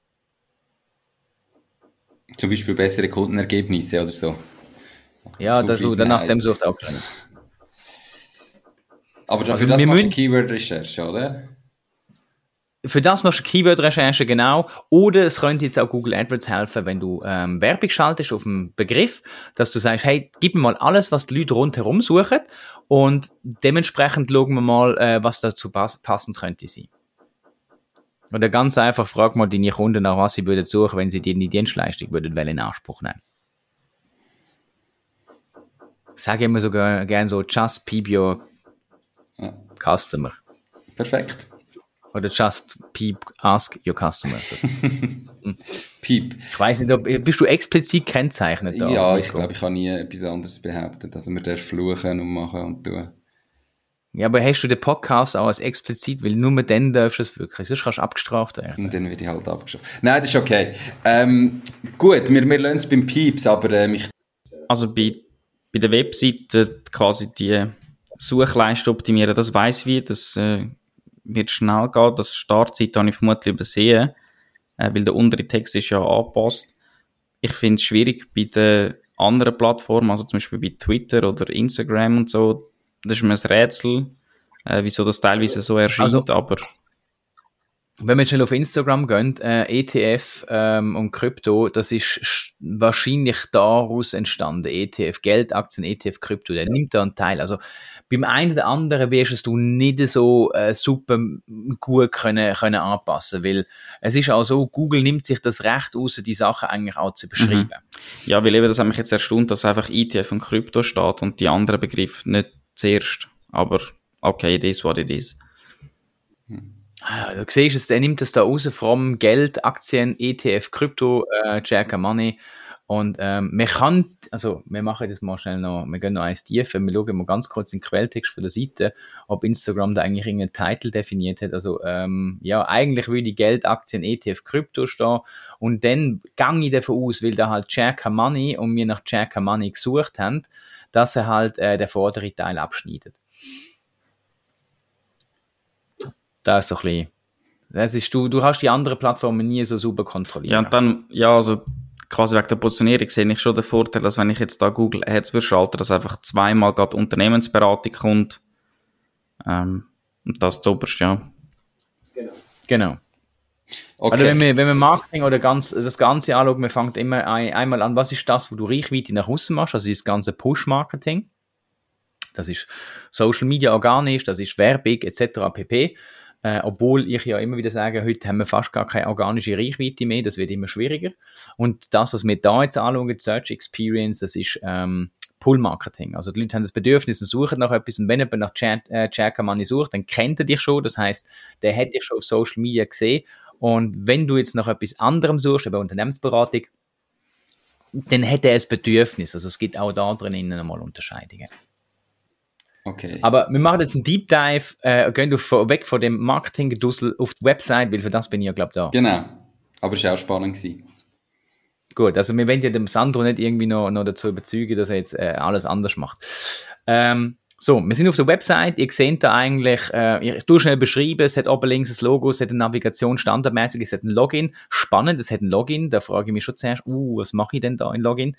Zum Beispiel bessere Kundenergebnisse oder so. Ja, das, danach dem sucht auch keiner. Aber dafür also, das machst du Keyword-Recherche, oder? Für das machst du Keyword-Recherche, genau. Oder es könnte jetzt auch Google AdWords helfen, wenn du ähm, Werbung schaltest auf einen Begriff, dass du sagst, hey, gib mir mal alles, was die Leute rundherum suchen und dementsprechend schauen wir mal, äh, was dazu pass passend könnte sein. Oder ganz einfach, frag mal deine Kunden nach, was sie würden suchen, wenn sie dir die Dienstleistung würden in Anspruch nehmen. Ich sage immer so gerne so, just peep your. Customer. Perfekt. Oder just peep, ask your customer. peep. Ich weiß nicht, ob, bist du explizit kennzeichnet da? Ja, ich glaube, ich habe nie etwas anderes behauptet. Also man darf fluchen und machen und tun. Ja, aber hast du den Podcast auch als explizit, weil nur mit dann darfst du es wirklich, sonst kannst du abgestraft werden. Und dann werde ich halt abgestraft. Nein, das ist okay. Ähm, gut, wir, wir lassen es beim Pieps, aber ähm, ich... Also bei, bei der Webseite quasi die Suchleiste optimieren, das weiß wie, das äh, wird schnell gehen. Das Startzeit habe ich vermutlich übersehen, äh, weil der untere Text ist ja angepasst. Ich finde es schwierig bei der anderen Plattformen, also zum Beispiel bei Twitter oder Instagram und so, das ist mir ein Rätsel, äh, wieso das teilweise so erscheint, also, aber wenn wir schnell auf Instagram gehen, äh, ETF ähm, und Krypto, das ist wahrscheinlich daraus entstanden. ETF, Geldaktien, ETF, Krypto, der nimmt da einen Teil. Also beim einen oder anderen wirst du nicht so äh, super gut können, können anpassen, weil es ist auch so, Google nimmt sich das Recht aus, die Sachen eigentlich auch zu beschreiben. Mhm. Ja, weil eben das hat mich jetzt erstaunt, dass einfach ETF und Krypto steht und die anderen Begriffe nicht zuerst. Aber okay, it is what it is. Ah, du siehst es, er nimmt das da raus, vom Geld, Aktien, ETF, Krypto, äh, Jack Money. Und ähm, man kann, also wir machen das mal schnell noch, wir gehen noch eins tiefer, wir schauen mal ganz kurz in den Quelltext von der Seite, ob Instagram da eigentlich irgendeinen Titel definiert hat. Also ähm, ja, eigentlich würde Geld, Aktien, ETF, Krypto stehen und dann gang ich davon aus, weil da halt Jack Money und wir nach Jack Money gesucht haben, dass er halt äh, der vordere Teil abschneidet. Da ist so ein bisschen, das ist, du, du hast die anderen Plattformen nie so super kontrolliert. Ja, und dann, ja, also quasi wegen der Positionierung sehe ich schon den Vorteil, dass wenn ich jetzt da Google Ads würde schalten, dass einfach zweimal gerade Unternehmensberatung kommt. Ähm, und das zuoberst, ja. Genau. Genau. Okay. Also wenn wir, wenn wir Marketing oder ganz, das Ganze anschauen, wir fangen immer ein, einmal an, was ist das, wo du Reichweite nach außen machst, also das ganze Push-Marketing. Das ist Social Media organisch, das ist Werbung etc. pp. Äh, obwohl ich ja immer wieder sage, heute haben wir fast gar keine organische Reichweite mehr, das wird immer schwieriger. Und das, was wir da jetzt anschauen, Search Experience, das ist ähm, Pull-Marketing. Also die Leute haben das Bedürfnis und suchen nach etwas und wenn jemand nach Chat, äh, Money sucht, dann kennt er dich schon, das heißt, der hat dich schon auf Social Media gesehen und wenn du jetzt nach etwas anderem suchst, über Unternehmensberatung, dann hat er ein Bedürfnis. Also es gibt auch da drinnen nochmal Unterscheidungen. Okay. Aber wir machen jetzt einen Deep Dive, äh, gehen auf, weg von dem Marketing-Gedussel auf die Website, weil für das bin ich ja, glaube da. Genau. Aber es war auch spannend. Gewesen. Gut, also wir wollen ja dem Sandro nicht irgendwie noch, noch dazu überzeugen, dass er jetzt äh, alles anders macht. Ähm, so, wir sind auf der Website. Ihr seht da eigentlich, äh, ich tue schnell beschreiben, es hat oben links ein Logo, es hat eine Navigation standardmäßig, es hat ein Login. Spannend, es hat ein Login. Da frage ich mich schon zuerst, uh, was mache ich denn da in Login?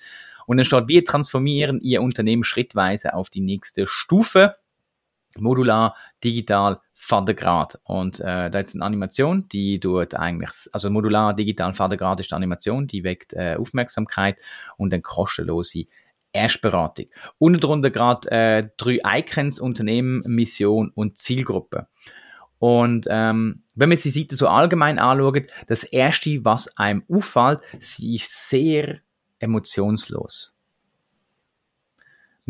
Und dann steht, wir transformieren Ihr Unternehmen schrittweise auf die nächste Stufe. Modular, digital, Vatergrad. Und äh, da ist eine Animation, die tut eigentlich, also modular, digital, Vatergrad ist eine Animation, die weckt äh, Aufmerksamkeit und dann kostenlose Erstberatung. Unten drunter gerade äh, drei Icons, Unternehmen, Mission und Zielgruppe. Und ähm, wenn man die Seite so allgemein anschaut, das erste, was einem auffällt, sie ist sehr emotionslos.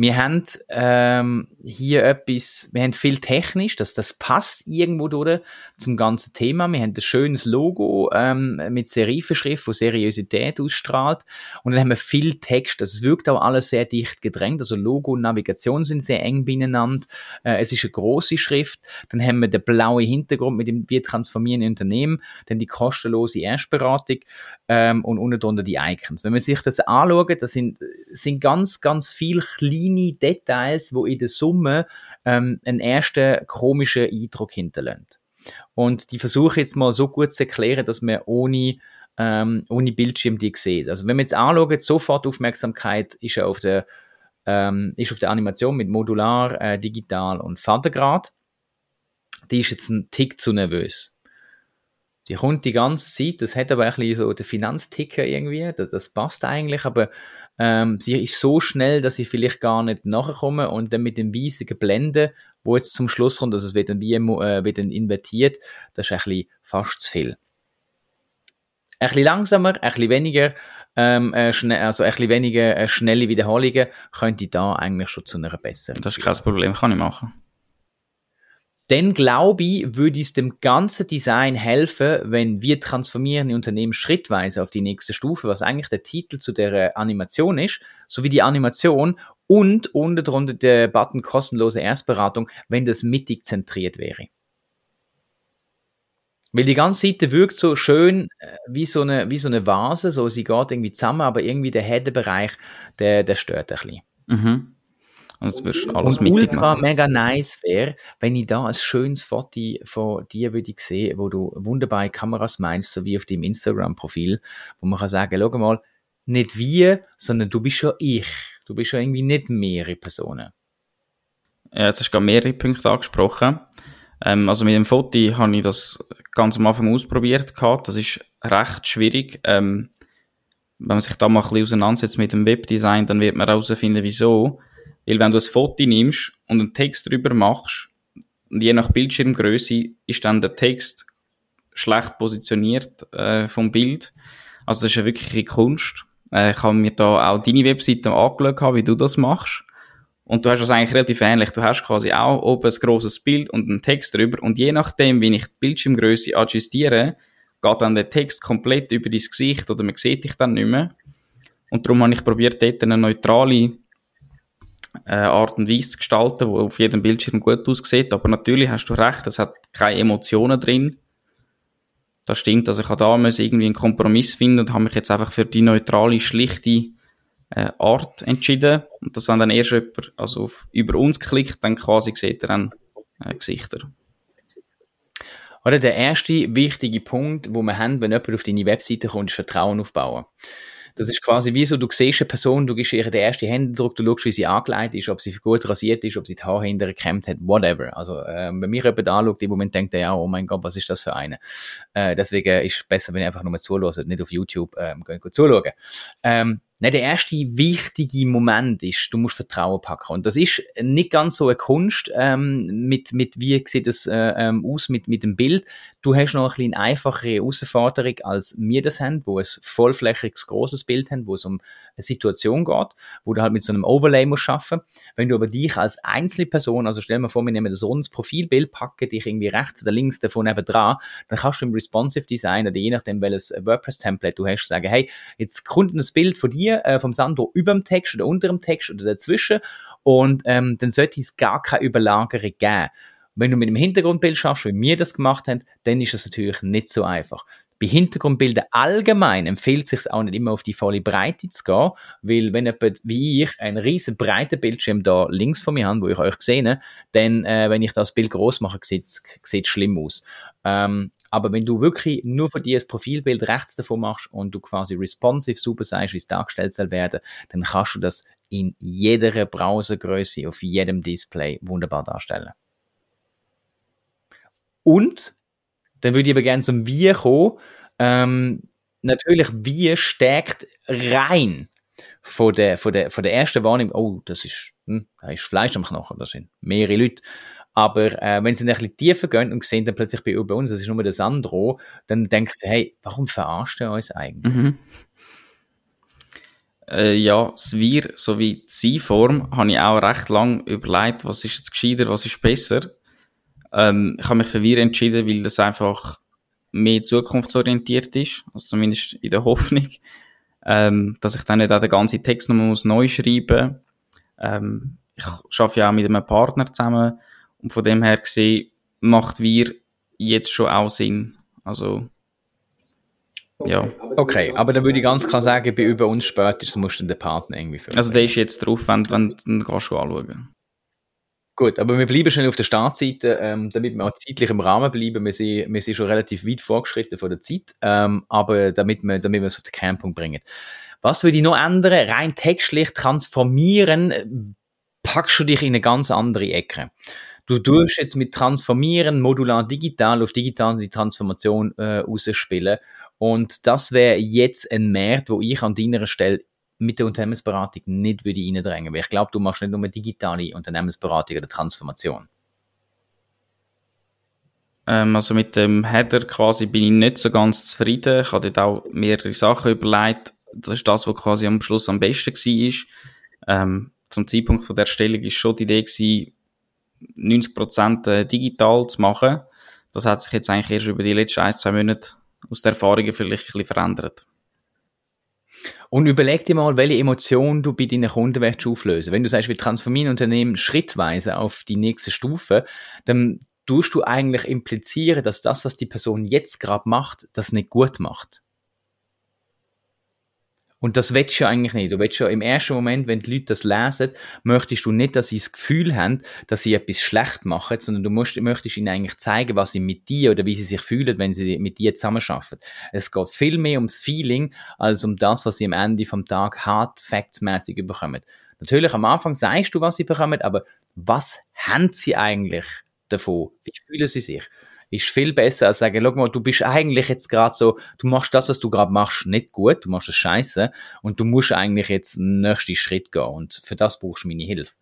Wir haben ähm, hier etwas, wir haben viel technisch, dass das passt irgendwo durch zum ganzen Thema. Wir haben ein schönes Logo ähm, mit Serifenschrift, wo Seriosität ausstrahlt. Und dann haben wir viel Text. Das wirkt auch alles sehr dicht gedrängt. Also Logo und Navigation sind sehr eng beieinander. Äh, es ist eine große Schrift. Dann haben wir den blauen Hintergrund mit dem wir transformieren Unternehmen. Dann die kostenlose Erstberatung ähm, und unten drunter die Icons. Wenn man sich das anschaut, das sind, sind ganz, ganz viele kleine Details, wo in der Summe ähm, einen ersten komischen Eindruck hinterlassen. Und die versuche jetzt mal so gut zu erklären, dass man ohne ähm, ohne Bildschirm die sieht. Also wenn man jetzt anschaut, sofort Aufmerksamkeit ist auf der ähm, ist auf der Animation mit Modular, äh, Digital und Vatergrad. Die ist jetzt ein Tick zu nervös. Die kommt die ganze Zeit, das hat aber ein bisschen so den Finanzticker irgendwie, das, das passt eigentlich, aber ähm, sie ist so schnell, dass ich vielleicht gar nicht nachkomme und dann mit dem weißen Blende, wo jetzt zum Schluss kommt, also es wird dann wie äh, wird dann invertiert, das ist ein bisschen fast zu viel. Ein bisschen langsamer, ein bisschen weniger, ähm, äh, also ein bisschen weniger äh, schnelle Wiederholungen könnte da eigentlich schon zu einer besseren. Das ist kein Problem, kann ich machen dann glaube ich, würde es dem ganzen Design helfen, wenn wir transformieren die Unternehmen schrittweise auf die nächste Stufe, was eigentlich der Titel zu der Animation ist, sowie die Animation und unten drunter der Button kostenlose Erstberatung, wenn das mittig zentriert wäre. Weil die ganze Seite wirkt so schön äh, wie so eine, wie so eine Vase, so sie geht irgendwie zusammen, aber irgendwie der Header-Bereich, der, der stört ein bisschen. Mhm. Und, alles und ultra machen. mega nice wäre, wenn ich da ein schönes Foto von dir würde sehen, wo du wunderbare Kameras meinst, so wie auf deinem Instagram-Profil, wo man kann sagen, schau mal, nicht wir, sondern du bist ja ich. Du bist ja irgendwie nicht mehrere Personen. Ja, jetzt hast du gerade mehrere Punkte angesprochen. Ähm, also mit dem Foto habe ich das ganz am Anfang ausprobiert gehabt. Das ist recht schwierig. Ähm, wenn man sich da mal ein bisschen auseinandersetzt mit dem Webdesign, dann wird man herausfinden, wieso. Weil wenn du ein Foto nimmst und einen Text drüber machst, und je nach Bildschirmgröße ist dann der Text schlecht positioniert äh, vom Bild. Also das ist ja wirklich eine Kunst. Äh, ich habe mir da auch deine Webseite angeschaut, wie du das machst. Und du hast das eigentlich relativ ähnlich. Du hast quasi auch oben ein grosses Bild und einen Text drüber. Und je nachdem, wie ich die Bildschirmgröße adjustiere, geht dann der Text komplett über dein Gesicht oder man sieht dich dann nicht mehr. Und darum habe ich probiert, dort eine neutrale äh, Art und Weise zu gestalten, die auf jedem Bildschirm gut aussieht. Aber natürlich hast du recht, es hat keine Emotionen drin. Das stimmt, also ich habe da irgendwie einen Kompromiss finden und habe mich jetzt einfach für die neutrale, schlichte äh, Art entschieden. Und das, wenn dann erst jemand also auf, über uns klickt, dann quasi sieht er dann äh, Gesichter. Oder der erste wichtige Punkt, wo wir haben, wenn jemand auf deine Webseite kommt, ist Vertrauen aufbauen. Das ist quasi wie so, du siehst eine Person, du gibst ihr den ersten Händedruck, du schaust, wie sie angelegt ist, ob sie gut rasiert ist, ob sie die Haare hinterher gekämmt hat, whatever. Also, äh, wenn mir jemand anschaut, im Moment denkt er ja, oh mein Gott, was ist das für eine? Äh, deswegen ist es besser, wenn ich einfach nur zuhört, nicht auf YouTube ähm, zuschauen. Ähm, Nein, der erste wichtige Moment ist, du musst Vertrauen packen. Und das ist nicht ganz so eine Kunst, ähm, mit, mit, wie sieht das äh, ähm, aus mit, mit dem Bild. Du hast noch ein bisschen einfachere Herausforderung, als wir das haben, wo ein vollflächiges, großes Bild haben, wo es um eine Situation geht, wo du halt mit so einem Overlay musst schaffen. Wenn du aber dich als Einzelperson, also stell dir vor, wir nehmen das rundes Profilbild, packen dich irgendwie rechts oder links davon neben dran, dann kannst du im Responsive Design oder je nachdem, welches WordPress-Template du hast, sagen, hey, jetzt kommt ein Bild von dir, hier äh, vom Sandro über dem Text oder unter dem Text oder dazwischen und ähm, dann sollte es gar keine Überlagerung geben. Wenn du mit dem Hintergrundbild schaffst, wie wir das gemacht haben, dann ist das natürlich nicht so einfach. Bei Hintergrundbildern allgemein empfiehlt es sich auch nicht immer auf die volle Breite zu gehen, weil wenn jemand wie ich einen riesen breiten Bildschirm da links von mir habe, wo ich euch sehe, dann, äh, wenn ich das Bild groß mache, sieht es schlimm aus. Ähm, aber wenn du wirklich nur für dir das Profilbild rechts davon machst und du quasi responsive super sagst, wie es dargestellt soll werden, dann kannst du das in jeder Browsergröße, auf jedem Display wunderbar darstellen. Und, dann würde ich aber gerne zum Wie kommen. Ähm, natürlich, Wie stärkt rein von der, von der, von der ersten Wahrnehmung, oh, das ist, hm, da ist Fleisch am Knochen, da sind mehrere Leute. Aber äh, wenn sie dann ein bisschen tiefer gehen und sehen dann plötzlich bei, bei uns, das ist nur der Sandro, dann denken sie, hey, warum verarscht ihr uns eigentlich? Mhm. Äh, ja, das Wir sowie die Sie-Form habe ich auch recht lange überlegt, was ist jetzt gescheiter, was ist besser. Ähm, ich habe mich für Wir entschieden, weil das einfach mehr zukunftsorientiert ist, also zumindest in der Hoffnung, ähm, dass ich dann nicht auch den ganzen Text nochmal neu schreiben muss. Ähm, ich arbeite ja auch mit einem Partner zusammen, und von dem her gesehen macht wir jetzt schon auch Sinn. Also, ja. Okay, aber dann würde ich ganz klar sagen, bei über uns spätestens musst du den Partner irgendwie finden. Also der ist jetzt drauf, wenn, wenn dann kannst du anschauen. Gut, aber wir bleiben schon auf der Startseite, ähm, damit wir auch zeitlich im Rahmen bleiben. Wir sind, wir sind schon relativ weit vorgeschritten von der Zeit, ähm, aber damit wir, damit wir es auf den Kernpunkt bringen. Was würde ich noch ändern? Rein textlich transformieren, packst du dich in eine ganz andere Ecke. Du tust jetzt mit Transformieren modular digital auf digital die Transformation äh, rausspielen. Und das wäre jetzt ein Markt, wo ich an deiner Stelle mit der Unternehmensberatung nicht würde reindrängen. Weil ich glaube, du machst nicht nur digitale Unternehmensberatung oder Transformation. Ähm, also mit dem Header quasi bin ich nicht so ganz zufrieden. Ich habe dort auch mehrere Sachen überlegt. Das ist das, was quasi am Schluss am besten war. Ähm, zum Zeitpunkt von der Erstellung ist schon die Idee gewesen, 90% äh, digital zu machen. Das hat sich jetzt eigentlich erst über die letzten ein, zwei Monate aus der Erfahrungen vielleicht ein bisschen verändert. Und überleg dir mal, welche Emotionen du bei deinen Kunden willst auflösen. Wenn du sagst, wir transformieren Unternehmen schrittweise auf die nächste Stufe, dann tust du eigentlich implizieren, dass das, was die Person jetzt gerade macht, das nicht gut macht. Und das willst du ja eigentlich nicht. Du willst ja im ersten Moment, wenn die Leute das lesen, möchtest du nicht, dass sie das Gefühl haben, dass sie etwas schlecht machen, sondern du musst, möchtest ihnen eigentlich zeigen, was sie mit dir oder wie sie sich fühlen, wenn sie mit dir zusammenarbeiten. Es geht viel mehr ums Feeling, als um das, was sie am Ende vom Tag hart, factsmäßig bekommen. Natürlich, am Anfang sagst du, was sie bekommen, aber was haben sie eigentlich davon? Wie fühlen sie sich? Ist viel besser als sagen, schau mal, du bist eigentlich jetzt gerade so, du machst das, was du gerade machst, nicht gut, du machst es scheiße und du musst eigentlich jetzt den nächsten Schritt gehen und für das brauchst du meine Hilfe.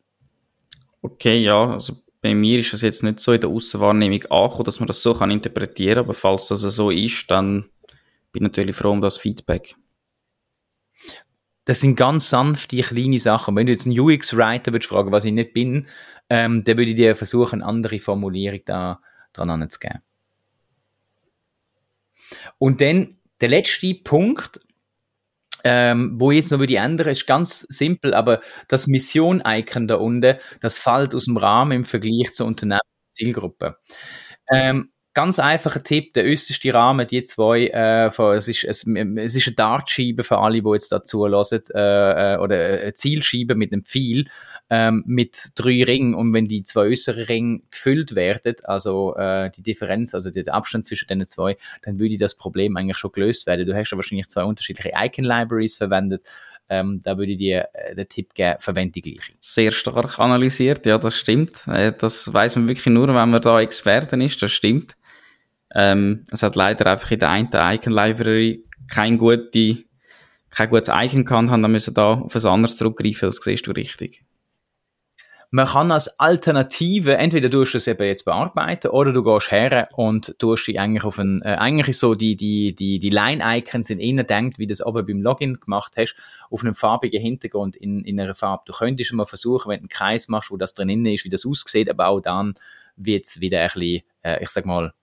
Okay, ja, also bei mir ist das jetzt nicht so in der Außenwahrnehmung angekommen, dass man das so kann interpretieren, aber falls das so ist, dann bin ich natürlich froh um das Feedback. Das sind ganz sanfte, kleine Sachen. Wenn du jetzt einen UX-Writer würdest fragen, was ich nicht bin, ähm, dann würde ich dir versuchen, eine andere Formulierung da dran anzugeben. Und dann der letzte Punkt, ähm, wo ich jetzt noch würde ändern, ist ganz simpel, aber das Mission-Icon da unten, das fällt aus dem Rahmen im Vergleich zur Unternehmenszielgruppe. Ähm, ganz einfacher Tipp, der äußerste Rahmen, die zwei, äh, von, es, ist, es, es ist eine Dartscheibe für alle, die jetzt dazu hören, äh, äh, oder eine Zielscheibe mit einem Pfeil ähm, mit drei Ringen und wenn die zwei äußeren Ringe gefüllt werden, also äh, die Differenz, also der Abstand zwischen den zwei, dann würde das Problem eigentlich schon gelöst werden. Du hast ja wahrscheinlich zwei unterschiedliche Icon-Libraries verwendet. Ähm, da würde ich dir äh, den Tipp geben, verwende die gleiche. Sehr stark analysiert, ja, das stimmt. Äh, das weiß man wirklich nur, wenn man da Experten ist, das stimmt. Ähm, es hat leider einfach in der einen Icon-Library kein, gute, kein gutes Icon gehabt, haben dann müssen da auf ein anderes zurückgreifen, das siehst du richtig man kann als Alternative, entweder du es eben jetzt bearbeiten oder du gehst her und tust dich eigentlich auf ein, äh, eigentlich ist so, die, die, die, die Line-Icons sind innen denkt, wie du das oben beim Login gemacht hast, auf einem farbigen Hintergrund in, in einer Farbe. Du könntest mal versuchen, wenn du einen Kreis machst, wo das drin ist, wie das aussieht, aber auch dann wird es wieder ein bisschen, äh, ich sag mal,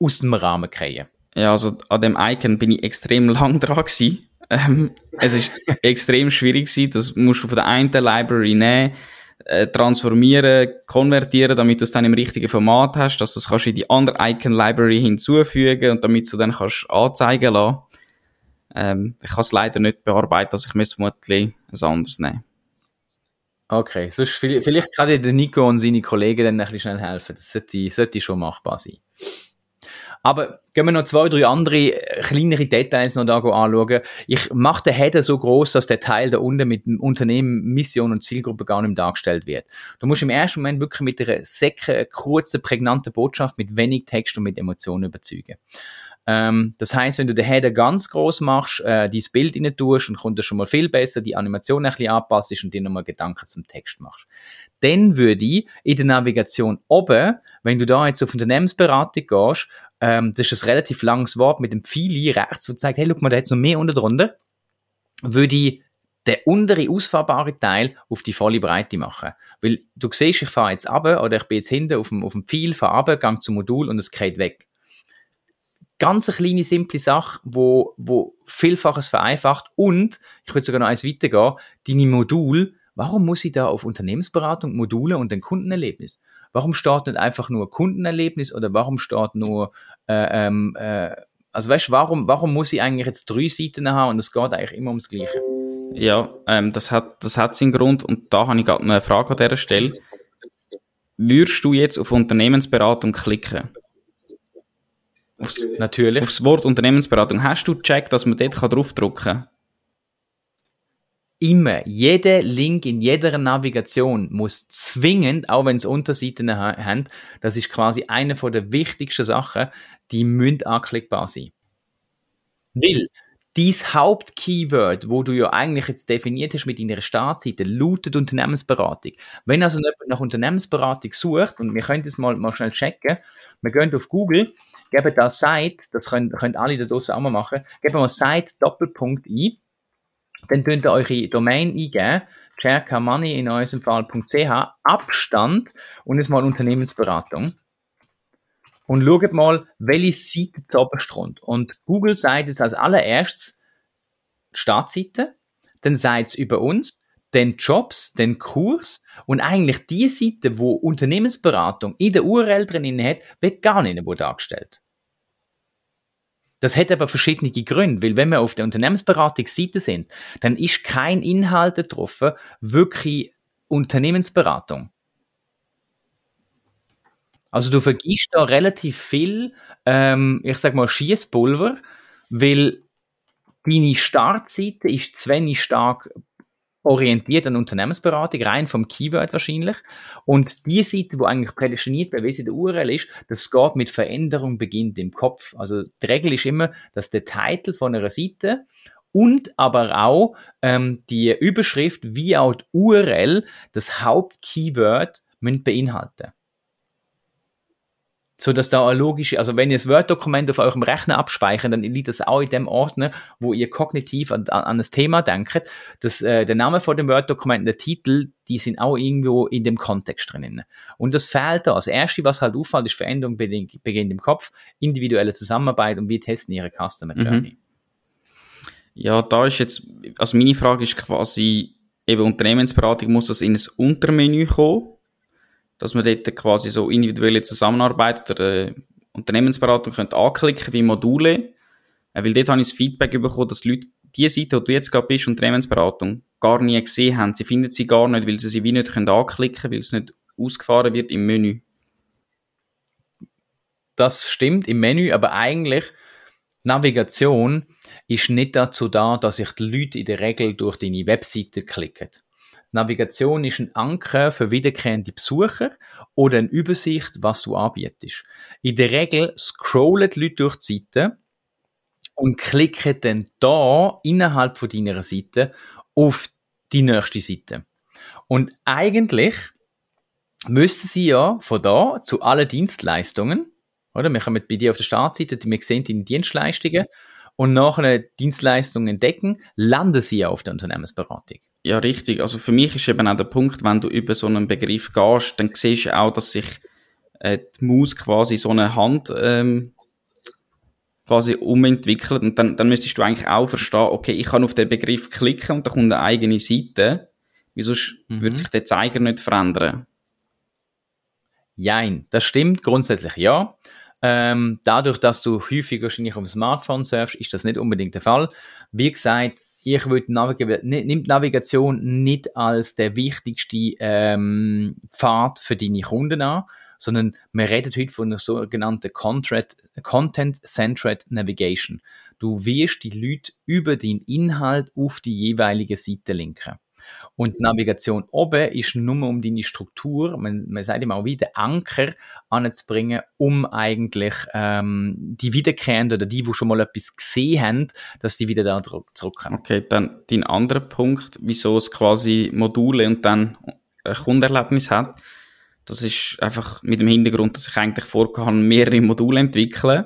aus dem Rahmen kriegen. Ja, also an dem Icon bin ich extrem lang dran gewesen. Ähm, es ist extrem schwierig gewesen, das musst du von der einen Library nehmen, äh, transformieren, konvertieren, damit du es dann im richtigen Format hast, dass du es kannst in die andere Icon Library hinzufügen und damit du dann kannst anzeigen lassen. Ähm, ich kann es leider nicht bearbeiten, also ich muss vermutlich ein anderes nehmen. Okay, sonst vielleicht kann dir Nico und seine Kollegen dann ein bisschen schnell helfen. Das sollte, sollte schon machbar sein. Aber gehen wir noch zwei, drei andere äh, kleinere Details noch da anschauen. Ich mache den Header so groß, dass der Teil da unten mit dem Unternehmen, Mission und Zielgruppe gar nicht dargestellt wird. Du musst im ersten Moment wirklich mit einer säcke, kurzen, prägnanten Botschaft mit wenig Text und mit Emotionen überzeugen. Ähm, das heißt, wenn du den Header ganz groß machst, äh, dein Bild rein tust und kommt das schon mal viel besser, die Animation ein bisschen anpasst und dir nochmal Gedanken zum Text machst. Dann würde ich in der Navigation oben, wenn du da jetzt auf Unternehmensberatung gehst, ähm, das ist ein relativ langes Wort mit dem Pfeil rechts, wo zeigt, hey, guck mal, da jetzt noch mehr unten drunter, würde ich den untere ausfahrbare Teil auf die volle Breite machen. Weil du siehst, ich fahre jetzt ab oder ich bin jetzt hinten auf dem, auf dem Pfeil, fahre ab, gehe zum Modul und es geht weg ganz eine kleine, simple Sache, wo, wo vielfaches vereinfacht und, ich würde sogar noch eins weitergehen, deine Modul, warum muss ich da auf Unternehmensberatung, Module und ein Kundenerlebnis? Warum nicht einfach nur Kundenerlebnis oder warum steht nur, äh, ähm, äh, also weißt du, warum, warum muss ich eigentlich jetzt drei Seiten haben und es geht eigentlich immer ums Gleiche? Ja, ähm, das hat, das hat seinen Grund und da habe ich gerade eine Frage an dieser Stelle. Würdest du jetzt auf Unternehmensberatung klicken? Aufs, Natürlich. Aufs Wort Unternehmensberatung. Hast du gecheckt, dass man dort draufdrücken kann? Immer. Jeder Link in jeder Navigation muss zwingend, auch wenn es Unterseiten haben, das ist quasi eine von der wichtigsten Sachen, die müssen anklickbar sein. Weil dies Hauptkeyword, wo du ja eigentlich jetzt definiert hast mit deiner Startseite, lautet Unternehmensberatung. Wenn also jemand nach Unternehmensberatung sucht, und wir können das mal, mal schnell checken, wir gehen auf Google, geben da Site, das können, können alle da draußen auch mal machen, geben wir Site Doppelpunkt ein, dann könnt ihr eure Domain eingeben, sharecarmoney in unserem Fall.ch, Abstand und jetzt mal Unternehmensberatung. Und schaut mal, welche Seite zuoberst rund. Und Google sagt es als allererstes Startseite, dann sagt es über uns, den Jobs, den Kurs und eigentlich die Seite, wo Unternehmensberatung in der URL drin hat, wird gar nicht wo dargestellt. Das hat aber verschiedene Gründe, weil wenn wir auf der Unternehmensberatungsseite sind, dann ist kein Inhalt getroffen, wirklich Unternehmensberatung. Also du vergisst da relativ viel, ähm, ich sag mal, Schießpulver, weil deine Startseite ist zu wenig stark orientiert an Unternehmensberatung, rein vom Keyword wahrscheinlich. Und die Seite, wo eigentlich prädestiniert bei in der URL ist, das geht mit Veränderung beginnt im Kopf. Also die Regel ist immer, dass der Titel von einer Seite und aber auch ähm, die Überschrift wie auch die URL das Hauptkeyword beinhalten so dass da eine logische, also wenn ihr das Word-Dokument auf eurem Rechner abspeichert, dann liegt das auch in dem Ordner, wo ihr kognitiv an, an das Thema denkt. Das, äh, der Name von dem Word-Dokument, der Titel, die sind auch irgendwo in dem Kontext drinnen. Und das fehlt da. Das erste, was halt auffällt, ist Veränderung beginnt im Kopf, individuelle Zusammenarbeit und wie testen ihre Customer mhm. Journey. Mhm. Ja, da ist jetzt, also meine Frage ist quasi, eben Unternehmensberatung muss das in ein Untermenü kommen dass man dort quasi so individuelle Zusammenarbeit oder äh, Unternehmensberatung könnte anklicken wie Module. Äh, weil dort habe ich das Feedback bekommen, dass Leute die Seite, wo du jetzt gerade bist, Unternehmensberatung, gar nie gesehen haben. Sie finden sie gar nicht, weil sie sie wie nicht können anklicken können, weil es nicht ausgefahren wird im Menü. Das stimmt im Menü, aber eigentlich Navigation ist nicht dazu da, dass sich die Leute in der Regel durch deine Webseite klicken. Navigation ist ein Anker für wiederkehrende Besucher oder eine Übersicht, was du anbietest. In der Regel scrollen die Leute durch die Seite und klicken dann da innerhalb von deiner Seite auf die nächste Seite. Und eigentlich müssen sie ja von da zu allen Dienstleistungen, oder? Wir kommen bei dir auf der Startseite, wir sehen deine Dienstleistungen und nach einer Dienstleistung entdecken, landen sie ja auf der Unternehmensberatung. Ja, richtig. Also für mich ist eben auch der Punkt, wenn du über so einen Begriff gehst, dann siehst du auch, dass sich äh, die Maus quasi so eine Hand ähm, quasi umentwickelt und dann, dann müsstest du eigentlich auch verstehen, okay, ich kann auf den Begriff klicken und da kommt eine eigene Seite. Wieso mhm. würde sich der Zeiger nicht verändern? Jein, das stimmt grundsätzlich ja. Ähm, dadurch, dass du häufig wahrscheinlich auf dem Smartphone surfst, ist das nicht unbedingt der Fall. Wie gesagt, ich würde nimmt Navigation nicht als der wichtigste ähm, Pfad für deine Kunden an, sondern wir reden heute von einer sogenannten Content-Centered Navigation. Du wirst die Leute über den Inhalt auf die jeweilige Seite linken. Und Navigation oben ist nur um deine Struktur, man, man sagt immer auch wieder Anker anzubringen, um eigentlich ähm, die Wiederkehrenden oder die, die schon mal etwas gesehen haben, dass die wieder da zurückkommen. Okay, dann dein anderer Punkt, wieso es quasi Module und dann ein Kundenerlebnis hat, das ist einfach mit dem Hintergrund, dass ich eigentlich vorgehe, mehrere Module entwickeln.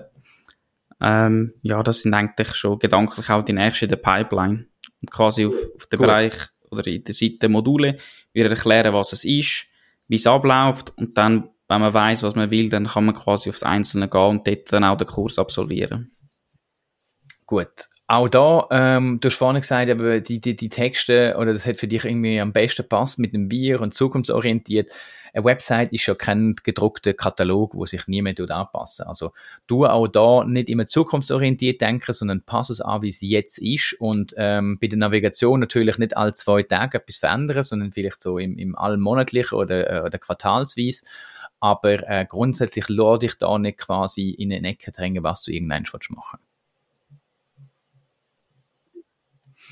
Ähm, ja, das sind eigentlich schon gedanklich auch die nächsten in der Pipeline. Und quasi auf, auf den Gut. Bereich oder in der Seite Module wieder erklären, was es ist, wie es abläuft und dann, wenn man weiß, was man will, dann kann man quasi aufs Einzelne gehen und dort dann auch den Kurs absolvieren. Gut. Auch da, ähm, du hast vorhin gesagt, aber die, die, die Texte, oder das hat für dich irgendwie am besten passt mit dem Bier und zukunftsorientiert eine Website ist ja kein gedruckter Katalog, wo sich niemand anpassen Also du auch da nicht immer zukunftsorientiert denken, sondern pass es an, wie es jetzt ist und ähm, bei der Navigation natürlich nicht alle zwei Tage etwas verändern, sondern vielleicht so im, im allmonatlichen oder, äh, oder quartalsweise. Aber äh, grundsätzlich lade dich da nicht quasi in eine Ecke drängen, was du irgendwann machen willst.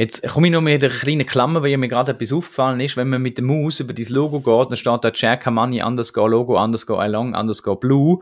Jetzt komme ich noch mit einer kleinen Klammer, weil mir gerade etwas aufgefallen ist. Wenn man mit der Maus über dieses Logo geht, dann steht da Jack Money underscore Logo underscore along underscore blue.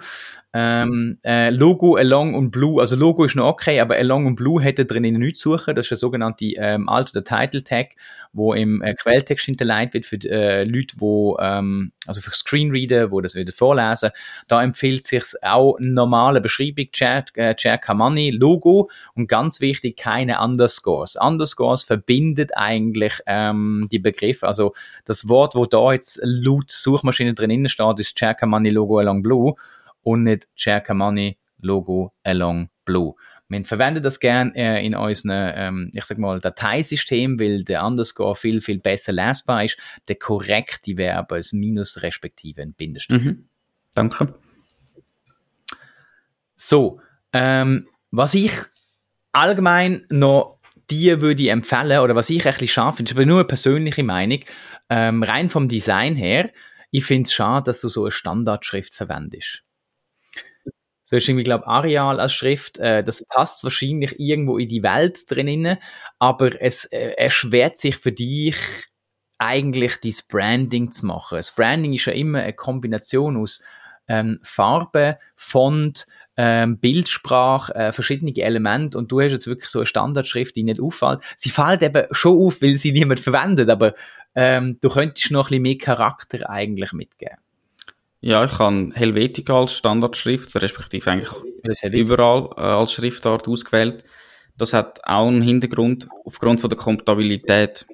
Ähm, äh, Logo, Along und Blue, also Logo ist noch okay, aber Along und Blue hätte drinnen nichts zu suchen. Das ist der sogenannte ähm, Alt- Title-Tag, wo im äh, Quelltext hinterlegt wird für äh, Leute, wo, ähm, also für Screenreader, wo das wieder vorlesen. Da empfiehlt sich auch eine normale Beschreibung, Chat, äh, Chat Money, Logo und ganz wichtig, keine Underscores. Underscores verbindet eigentlich ähm, die Begriffe. Also das Wort, wo da jetzt laut Suchmaschine drinnen steht, ist Chat Money Logo Along Blue und nicht Share Money Logo Along Blue. Wir verwenden das gern äh, in unseren, ähm, ich sag mal, Dateisystem, weil der Underscore viel, viel besser lesbar ist. Der korrekte Verb als Minus respektive ein Bindestrich. Mhm. Danke. So, ähm, was ich allgemein noch die würde ich empfehlen, oder was ich ein bisschen schade finde, ist aber nur eine persönliche Meinung, ähm, rein vom Design her, ich finde es schade, dass du so eine Standardschrift verwendest. So ist irgendwie, glaube Areal als Schrift, äh, das passt wahrscheinlich irgendwo in die Welt drinnen, aber es äh, erschwert sich für dich eigentlich dieses Branding zu machen. Das Branding ist ja immer eine Kombination aus ähm, Farbe, Font, ähm, Bildsprache, äh, verschiedene Elemente und du hast jetzt wirklich so eine Standardschrift, die nicht auffällt. Sie fällt eben schon auf, weil sie niemand verwendet, aber ähm, du könntest noch ein bisschen mehr Charakter eigentlich mitgeben. Ja, ich habe Helvetica als Standardschrift, respektive eigentlich überall äh, als Schriftart ausgewählt. Das hat auch einen Hintergrund aufgrund von der Kompatibilität.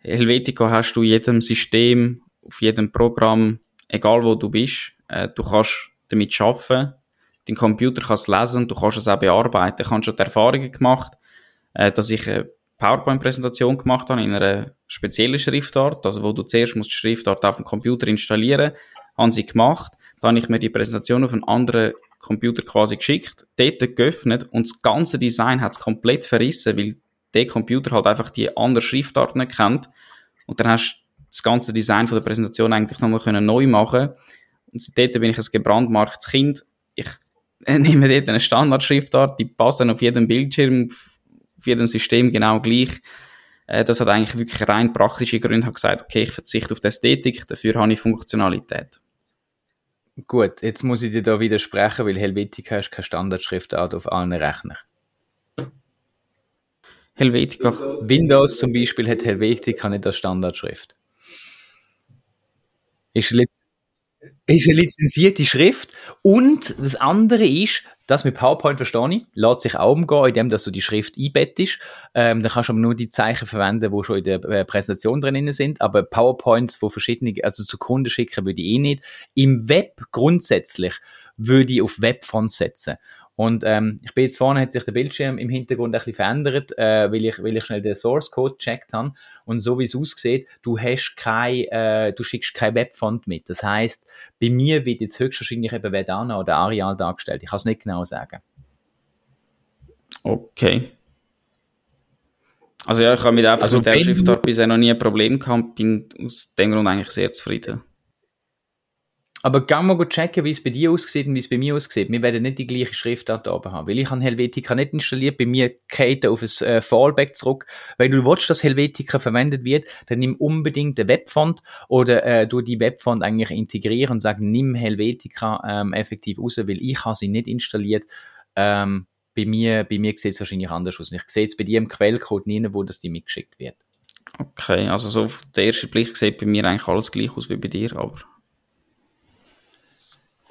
Helvetica hast du in jedem System, auf jedem Programm, egal wo du bist. Äh, du kannst damit arbeiten. Dein Computer kann es lesen, du kannst es auch bearbeiten. Ich habe schon die Erfahrungen gemacht, äh, dass ich eine PowerPoint-Präsentation gemacht habe in einer speziellen Schriftart, also wo du zuerst musst die Schriftart auf dem Computer installieren, haben sie gemacht. Dann habe ich mir die Präsentation auf einen anderen Computer quasi geschickt, dort geöffnet und das ganze Design hat es komplett verrissen, weil der Computer halt einfach die andere Schriftart nicht kennt. Und dann hast du das ganze Design von der Präsentation eigentlich nochmal neu machen Und dort bin ich ein gebrandmarktes Kind. Ich nehme dort eine Standardschriftart, die passen auf jedem Bildschirm, auf jedem System genau gleich. Äh, das hat eigentlich wirklich rein praktische Gründe. Habe gesagt, okay, ich verzichte auf die Ästhetik, dafür habe ich Funktionalität. Gut, jetzt muss ich dir da widersprechen, weil Helvetica ist keine Standardschriftart auf allen Rechnern. Helvetica. Windows zum Beispiel hat Helvetica nicht als Standardschrift. Ist eine, ist eine lizenzierte Schrift. Und das andere ist, das mit PowerPoint verstehe ich, lässt sich auch umgehen, indem dass du die Schrift einbettest. Ähm, dann kannst du aber nur die Zeichen verwenden, die schon in der äh, Präsentation drin sind. Aber PowerPoints von verschiedenen, also zu Kunden schicken würde ich eh nicht. Im Web grundsätzlich würde ich auf Webfonts setzen. Und ähm, ich bin jetzt vorne, hat sich der Bildschirm im Hintergrund ein bisschen verändert, äh, weil, ich, weil ich schnell den Source Code gecheckt habe. Und so wie es aussieht, du hast kein, äh, du schickst kein Webfont mit. Das heißt, bei mir wird jetzt höchstwahrscheinlich eben Vedana oder Arial dargestellt. Ich kann es nicht genau sagen. Okay. Also ja, ich habe mit, einfach also mit der Schriftart bisher noch nie ein Problem gehabt, bin aus dem Grund eigentlich sehr zufrieden. Aber gehen wir checken, wie es bei dir aussieht und wie es bei mir aussieht. Wir werden nicht die gleiche Schriftart oben haben, weil ich habe Helvetica nicht installiert. Bei mir geht auf ein äh, Fallback zurück. Wenn du willst, dass Helvetica verwendet wird, dann nimm unbedingt den Webfont oder äh, du die Webfont eigentlich integrieren und sag, nimm Helvetica ähm, effektiv raus, weil ich habe sie nicht installiert. Ähm, bei mir, bei mir sieht es wahrscheinlich anders aus. ich sehe es bei dir im Quellcode nie, wo das dir mitgeschickt wird. Okay, also so auf den ersten Blick sieht bei mir eigentlich alles gleich aus wie bei dir, aber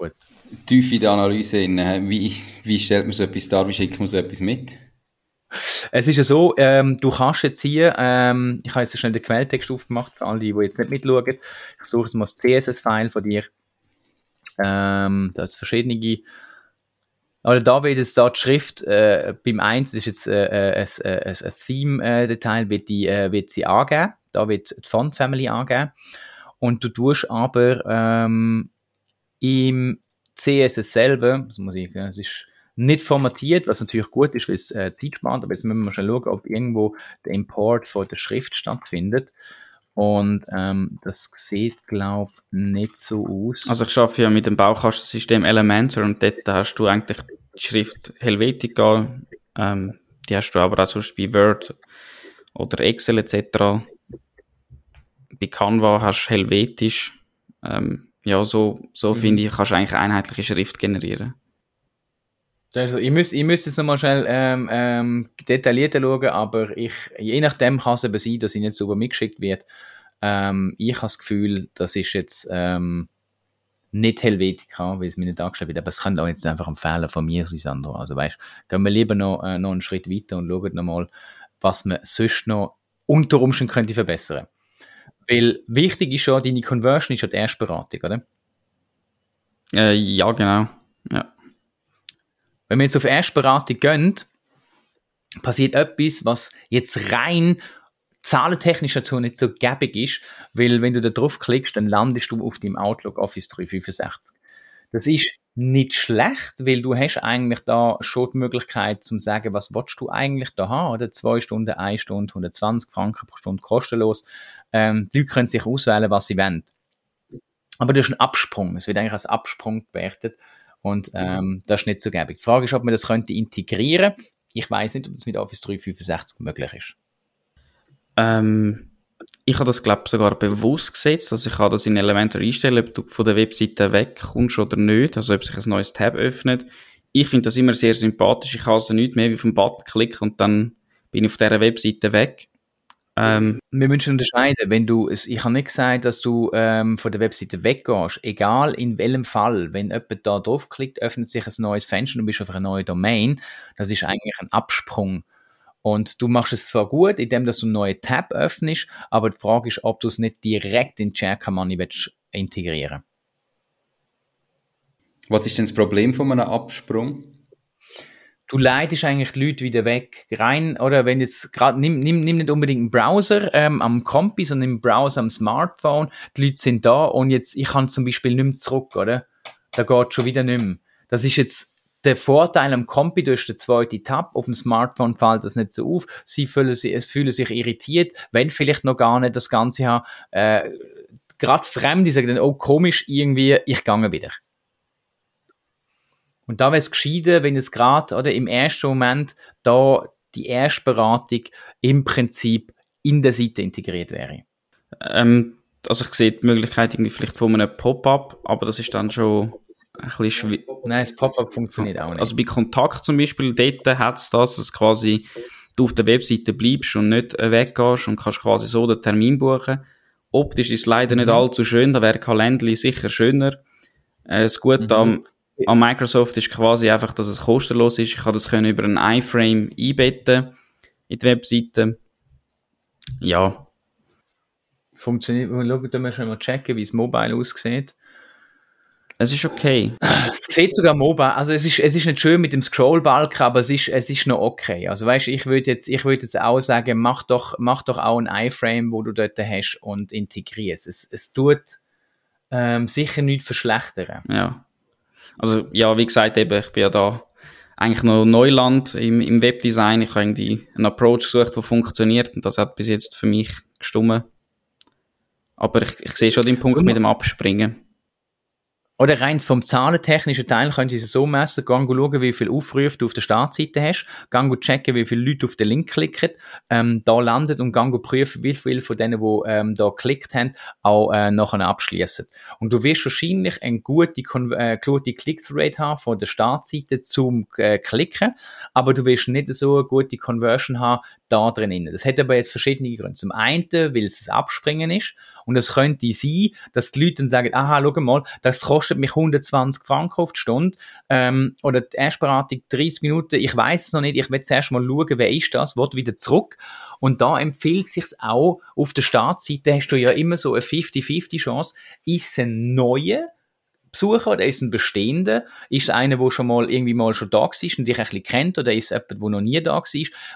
Gut. Tief in die Analyse, in, wie, wie stellt man so etwas dar, wie schickt man so etwas mit? Es ist ja so, ähm, du kannst jetzt hier, ähm, ich habe jetzt schnell den Quelltext aufgemacht, für alle, die jetzt nicht mitschauen. Ich suche jetzt mal das CSS-File von dir. Ähm, da ist verschiedene. Aber da wird jetzt da die Schrift, äh, beim 1, das ist jetzt äh, äh ein, äh, ein, ein Theme-Detail, wird, die, äh, wird sie angeben. Da wird die Font-Family angeben. Und du tust aber ähm, im CSS selber, das muss ich, es ist nicht formatiert, was natürlich gut ist, weil es äh, Zeit spart, aber jetzt müssen wir mal schauen, ob irgendwo der Import von der Schrift stattfindet. Und ähm, das sieht, glaube ich, nicht so aus. Also ich arbeite ja mit dem Baukastensystem Elementor und dort hast du eigentlich die Schrift Helvetica, ähm, die hast du aber auch sonst bei Word oder Excel etc. Bei Canva hast du Helvetisch. Ähm, ja, so, so mhm. finde ich, kannst du eigentlich einheitliche Schrift generieren. Also, ich müsste ich müsst jetzt nochmal schnell ähm, ähm, detaillierter schauen, aber ich, je nachdem kann es eben sein, dass ich nicht sauber mitgeschickt wird. Ähm, ich habe das Gefühl, das ist jetzt ähm, nicht Helvetica, weil es mir nicht angeschrieben wird, aber es könnte auch jetzt einfach ein Fehler von mir sein, Sandro. Also weißt, gehen wir lieber noch, äh, noch einen Schritt weiter und schauen nochmal, was man sonst noch unter Umständen könnte verbessern. Weil wichtig ist ja, deine Conversion ist ja die Erstberatung, oder? Äh, ja, genau. Ja. Wenn wir jetzt auf Erstberatung gehen, passiert etwas, was jetzt rein zahlentechnisch natürlich nicht so gäbig ist, weil wenn du da drauf klickst, dann landest du auf dem Outlook Office 365. Das ist nicht schlecht, weil du hast eigentlich da schon die Möglichkeit zu sagen, was willst du eigentlich da haben, oder? Zwei Stunden, eine Stunde, 120 Franken pro Stunde kostenlos. Ähm, die Leute können sich auswählen, was sie wollen. Aber das ist ein Absprung. Es wird eigentlich als Absprung gewertet. Und ähm, das ist nicht so gäbig. Die Frage ist, ob man das könnte integrieren. Ich weiß nicht, ob das mit Office 365 möglich ist. Ähm, ich habe das, glaube ich, sogar bewusst gesetzt. Also ich habe das in Elementor einstellen, ob du von der Webseite wegkommst oder nicht. Also ob sich ein neues Tab öffnet. Ich finde das immer sehr sympathisch. Ich kann also nicht mehr wie auf den Button klicken und dann bin ich auf dieser Webseite weg. Ähm, wir müssen unterscheiden, wenn du, ich habe nicht gesagt, dass du ähm, von der Webseite weggehst, egal in welchem Fall, wenn jemand da draufklickt, öffnet sich ein neues Fenster und du bist auf einer neuen Domain, das ist eigentlich ein Absprung. Und du machst es zwar gut, indem dass du einen neuen Tab öffnest, aber die Frage ist, ob du es nicht direkt in Checker Money integrieren. Was ist denn das Problem von einem Absprung? Du leitest eigentlich die Leute wieder weg rein, oder wenn jetzt gerade, nimm, nimm, nimm nicht unbedingt einen Browser ähm, am Kompi, sondern im Browser am Smartphone, die Leute sind da und jetzt, ich kann zum Beispiel nicht mehr zurück, oder? Da geht schon wieder nicht mehr. Das ist jetzt der Vorteil am Kompi, du hast den zweiten Tab, auf dem Smartphone fällt das nicht so auf, sie fühlen sich, es fühlen sich irritiert, wenn vielleicht noch gar nicht das Ganze haben, äh, gerade Fremde sagen dann, oh komisch, irgendwie, ich gange wieder. Und da wäre es gescheiter, wenn es gerade oder im ersten Moment da die Erstberatung im Prinzip in der Seite integriert wäre. Ähm, also ich sehe die Möglichkeit irgendwie vielleicht von einem Pop-up, aber das ist dann schon ein bisschen schwierig. Nein, das Pop-up funktioniert auch nicht. Also bei Kontakt zum Beispiel, dort hat es das, dass quasi du auf der Webseite bleibst und nicht weggehst und kannst quasi so den Termin buchen. Optisch ist es leider nicht mhm. allzu schön, da wäre Calendly sicher schöner. Äh, das Gute mhm. am, am Microsoft ist quasi einfach, dass es kostenlos ist. Ich kann das können über einen iFrame einbetten in die Webseite. Ja. Funktioniert, schauen, wir mal checken, wie es mobile aussieht. Es ist okay. Es sieht sogar mobile. Also es ist, es ist nicht schön mit dem Scrollbalken, aber es ist, es ist noch okay. Also weißt, ich würde jetzt, ich würde jetzt auch sagen, mach doch, mach doch auch ein iFrame, wo du dort hast und integrierst. Es, es tut ähm, sicher nichts verschlechtern. Ja. Also ja, wie gesagt, eben, ich bin ja da eigentlich noch Neuland im, im Webdesign. Ich habe irgendwie einen Approach gesucht, der funktioniert und das hat bis jetzt für mich gestummen. Aber ich, ich sehe schon den Punkt mit dem Abspringen. Oder rein vom zahlentechnischen Teil könnt ihr es so messen, gang schauen, wie viel Aufrufe du auf der Startseite hast, gang checken, wie viele Leute auf den Link klicken, ähm, da landet und gang prüfen, wie viele von denen, die ähm, da geklickt haben, auch äh, nachher abschließen. Und du wirst wahrscheinlich eine gute, äh, gute Click-Through-Rate haben von der Startseite zum äh, Klicken, aber du wirst nicht so eine gute Conversion haben da drin. Das hat aber jetzt verschiedene Gründe. Zum einen, weil es das Abspringen ist. Und es könnte sein, dass die Leute dann sagen, aha, schau mal, das kostet mich 120 Franken auf die Stunde. Ähm, oder die Erstberatung 30 Minuten, ich weiß es noch nicht, ich will zuerst mal schauen, wer ist das, wird wieder zurück. Und da empfiehlt sich auch, auf der Startseite. Hast du ja immer so eine 50-50 Chance, ist es ein neuer Besucher oder ist ein bestehender? Ist einer, der schon mal irgendwie mal schon da war und dich ein bisschen kennt oder ist jemand, der noch nie da war?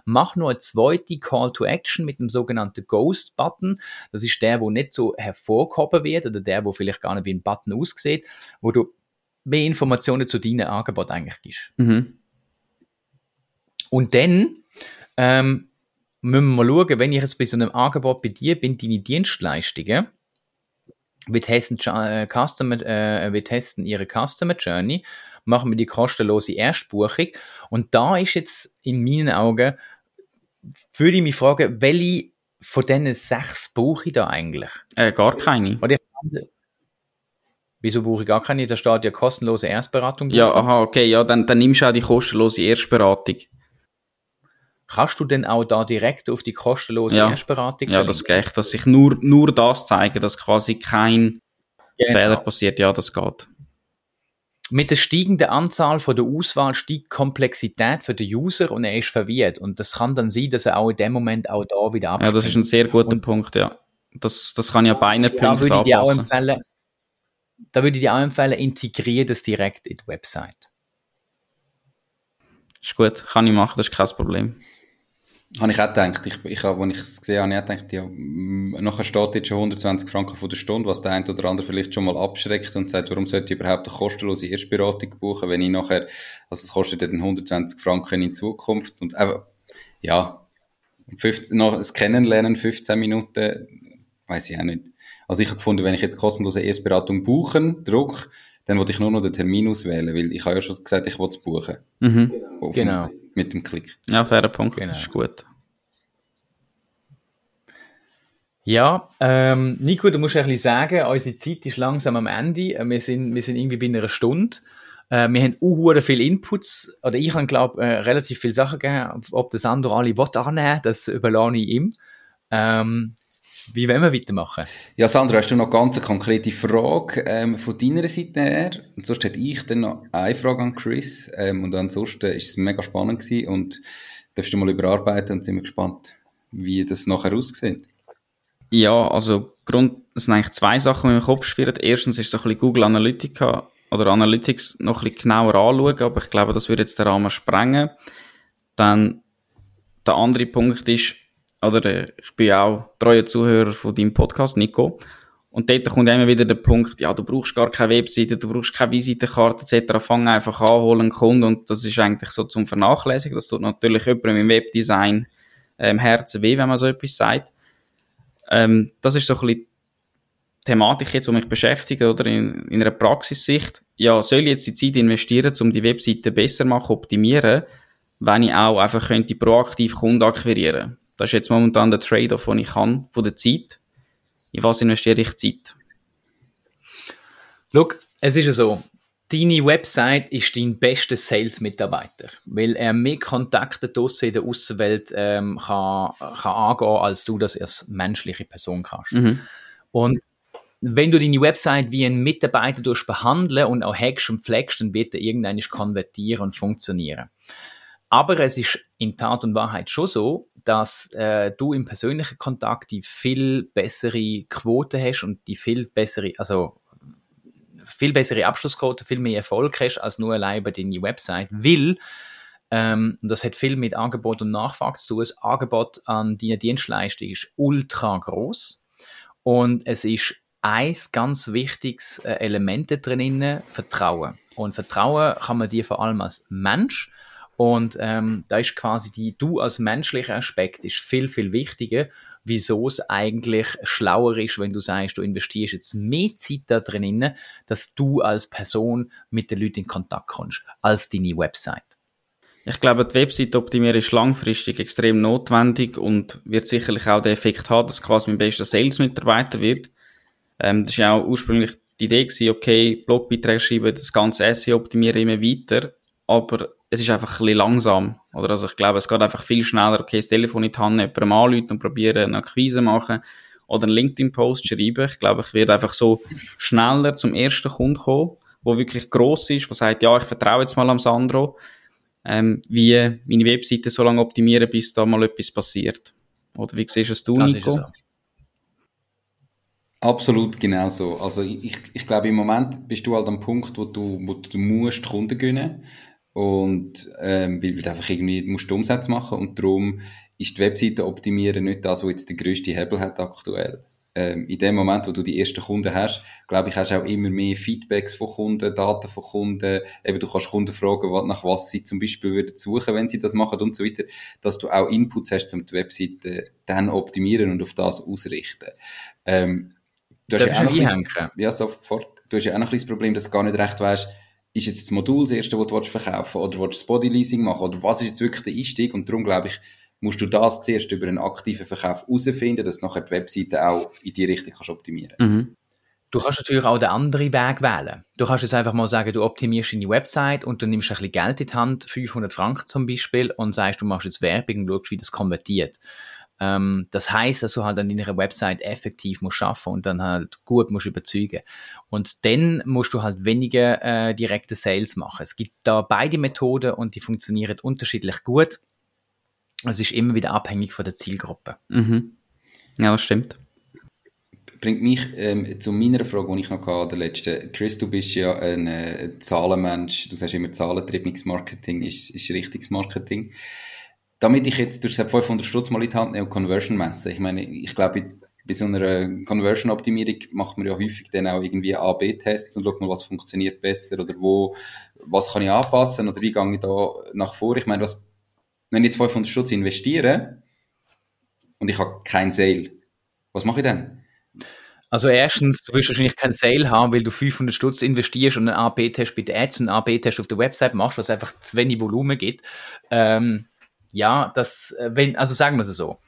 Mach noch eine zweite Call to Action mit dem sogenannten Ghost Button. Das ist der, wo nicht so hervorgehoben wird oder der, wo vielleicht gar nicht wie ein Button aussieht, wo du mehr Informationen zu deinem Angebot eigentlich gibst. Mhm. Und dann ähm, müssen wir mal schauen, wenn ich jetzt bei so einem Angebot bei dir bin, deine Dienstleistungen, wir testen, äh, Customer, äh, wir testen ihre Customer Journey, machen wir die kostenlose Erstbuchung. Und da ist jetzt in meinen Augen, würde ich mich fragen, welche von diesen sechs buche ich da eigentlich? Äh, gar keine. Oder Wieso buche ich gar keine? Da steht ja kostenlose Erstberatung. Ja, aha, okay, ja, dann, dann nimmst du auch die kostenlose Erstberatung. Kannst du denn auch da direkt auf die kostenlose ja. Erstberatung Ja, das geht, dass ich nur, nur das zeige, dass quasi kein genau. Fehler passiert. Ja, das geht. Mit der steigenden Anzahl von der Auswahl steigt die Komplexität für den User und er ist verwirrt. Und das kann dann sein, dass er auch in dem Moment auch da wieder abspringt. Ja, das ist ein sehr guter und Punkt, ja. Das, das kann ja beide Punkte da würde ich auch empfehlen, Da würde ich dir auch empfehlen, integriere das direkt in die Website. Ist gut, kann ich machen, das ist kein Problem. Habe ich auch gedacht. Ich, ich habe, als ich es gesehen habe, ich gedacht, ja, nachher steht jetzt schon 120 Franken von der Stunde, was der eine oder andere vielleicht schon mal abschreckt und sagt, warum sollte ich überhaupt eine kostenlose Erstberatung buchen, wenn ich nachher, also es kostet dann 120 Franken in Zukunft und einfach, ja, 15, noch das Kennenlernen, 15 Minuten, weiß ich auch nicht. Also ich habe gefunden, wenn ich jetzt kostenlose Erstberatung buchen, druck, dann wollte ich nur noch den Termin auswählen, weil ich habe ja schon gesagt, ich wollte es buchen. Mhm. Genau. Mit dem Klick. Ja, fairer Punkt, Genau. das ist gut. Ja, ähm, Nico, du musst ein bisschen sagen, unsere Zeit ist langsam am Ende. Wir sind, wir sind irgendwie bei einer Stunde. Äh, wir haben auch viele Inputs, oder ich habe, glaube äh, relativ viele Sachen gegeben. Ob das andere alle will annehmen, das überlasse ich ihm. Ähm, wie wollen wir weitermachen? Ja, Sandra, hast du noch ganz eine konkrete Frage ähm, von deiner Seite her? Und sonst hätte ich dann noch eine Frage an Chris. Ähm, und ansonsten ist es mega spannend gewesen und darfst du mal überarbeiten und sind wir gespannt, wie das nachher aussieht. Ja, also Grund, es sind eigentlich zwei Sachen, die mir im Kopf schwirren. Erstens ist so ein bisschen Google Analytica oder Analytics noch ein bisschen genauer anschauen, aber ich glaube, das würde jetzt den Rahmen sprengen. Dann der andere Punkt ist, oder äh, ich bin auch treuer Zuhörer von deinem Podcast, Nico. Und dort kommt immer wieder der Punkt, ja, du brauchst gar keine Webseite, du brauchst keine Visitenkarte etc. Fang einfach an, hol einen Kunden und das ist eigentlich so zum Vernachlässigen. Das tut natürlich jemandem im Webdesign äh, im Herzen weh, wenn man so etwas sagt. Ähm, das ist so ein bisschen Thematik jetzt, die mich beschäftigt, oder in, in einer Praxissicht. Ja, soll ich jetzt die Zeit investieren, um die Webseite besser machen, optimieren, wenn ich auch einfach könnte proaktiv Kunden akquirieren. Das ist jetzt momentan der Trade-off, den ich kann, von der Zeit. In was investiere ich Zeit? Schau, es ist ja so, deine Website ist dein bester Sales-Mitarbeiter, weil er mehr Kontakte draussen in der Außenwelt ähm, kann, kann angehen, als du das als menschliche Person kannst. Mhm. Und wenn du deine Website wie einen Mitarbeiter durch behandeln und auch hackst und pflegst, dann wird er irgendwann konvertieren und funktionieren. Aber es ist in Tat und Wahrheit schon so, dass äh, du im persönlichen Kontakt die viel bessere Quote hast und die viel bessere, also viel bessere Abschlussquote, viel mehr Erfolg hast als nur allein bei deiner Website, weil ähm, das hat viel mit Angebot und Nachfrage zu tun. Das Angebot an deine Dienstleistung ist ultra groß und es ist ein ganz wichtiges äh, Element drinnen, Vertrauen. Und Vertrauen kann man dir vor allem als Mensch und ähm, da ist quasi die, du als menschlicher Aspekt ist viel, viel wichtiger, wieso es eigentlich schlauer ist, wenn du sagst, du investierst jetzt mehr Zeit da drinnen, dass du als Person mit den Leuten in Kontakt kommst, als deine Website. Ich glaube, die Website optimieren ist langfristig extrem notwendig und wird sicherlich auch den Effekt haben, dass quasi mein bester Sales-Mitarbeiter wird. Ähm, das war ja auch ursprünglich die Idee gewesen, okay, Blogbeiträge schreiben, das ganze SEO optimieren immer weiter, aber es ist einfach ein bisschen langsam. Oder also ich glaube, es geht einfach viel schneller, okay, das Telefon in die Hand, jemandem anrufen und probieren, eine Akquise machen oder einen LinkedIn-Post schreiben. Ich glaube, ich werde einfach so schneller zum ersten Kunden kommen, wo wirklich gross ist, wo sagt, ja, ich vertraue jetzt mal am Sandro, ähm, wie meine Webseite so lange optimieren, bis da mal etwas passiert. Oder wie siehst es du, Das Nico? ist so. Absolut genau so. Also ich, ich glaube, im Moment bist du halt am Punkt, wo du, wo du musst Kunden gewinnen und ähm, weil, weil du einfach irgendwie musst du Umsatz machen und darum ist die Webseite optimieren nicht das, was jetzt der grösste Hebel hat aktuell. Ähm, in dem Moment, wo du die ersten Kunden hast, glaube ich, hast du auch immer mehr Feedbacks von Kunden, Daten von Kunden, eben du kannst Kunden fragen, was- nach was sie zum Beispiel würden suchen, wenn sie das machen und so weiter, dass du auch Inputs hast, um die Webseite dann optimieren und auf das ausrichten. Ähm, du Darf ja auch noch ein bisschen- ja, sofort. Du hast ja auch noch ein bisschen das Problem, dass du gar nicht recht weißt, ist jetzt das Modul das erste, das du willst verkaufen oder willst du das Bodyleasing machen oder was ist jetzt wirklich der Einstieg und darum glaube ich, musst du das zuerst über einen aktiven Verkauf herausfinden, dass nachher die Webseite auch in die Richtung kannst optimieren. Mhm. Du kannst natürlich auch den anderen Weg wählen. Du kannst jetzt einfach mal sagen, du optimierst deine Website und du nimmst ein bisschen Geld in die Hand, 500 Franken zum Beispiel, und sagst, du machst jetzt Werbung und schaust, wie das konvertiert. Ähm, das heißt, dass du halt an deiner Website effektiv musst schaffen und dann halt gut musst überzeugen. Und dann musst du halt weniger äh, direkte Sales machen. Es gibt da beide Methoden und die funktionieren unterschiedlich gut. Es ist immer wieder abhängig von der Zielgruppe. Mhm. Ja, das stimmt. Bringt mich ähm, zu meiner Frage, die ich noch hatte, der letzten. Chris, du bist ja ein äh, Zahlenmensch, du sagst immer, zahlentriebenes Marketing ist, ist richtiges Marketing. Damit ich jetzt durch 500 Stutz mal in die Hand nehme und Conversion messe, ich meine, ich glaube, bei so einer Conversion-Optimierung macht man ja häufig dann auch irgendwie A-B-Tests und schaut mal, was funktioniert besser oder wo, was kann ich anpassen oder wie gehe ich da nach vor. Ich meine, was, wenn ich jetzt 500 Stutz investiere und ich habe kein Sale, was mache ich dann? Also erstens, du wirst wahrscheinlich keinen Sale haben, weil du 500 Stutz investierst und einen A-B-Test bei den Ads, einen A-B-Test auf der Website machst, was einfach zu wenig Volumen gibt. Ähm, ja, das, äh, wenn, also sagen wir es so.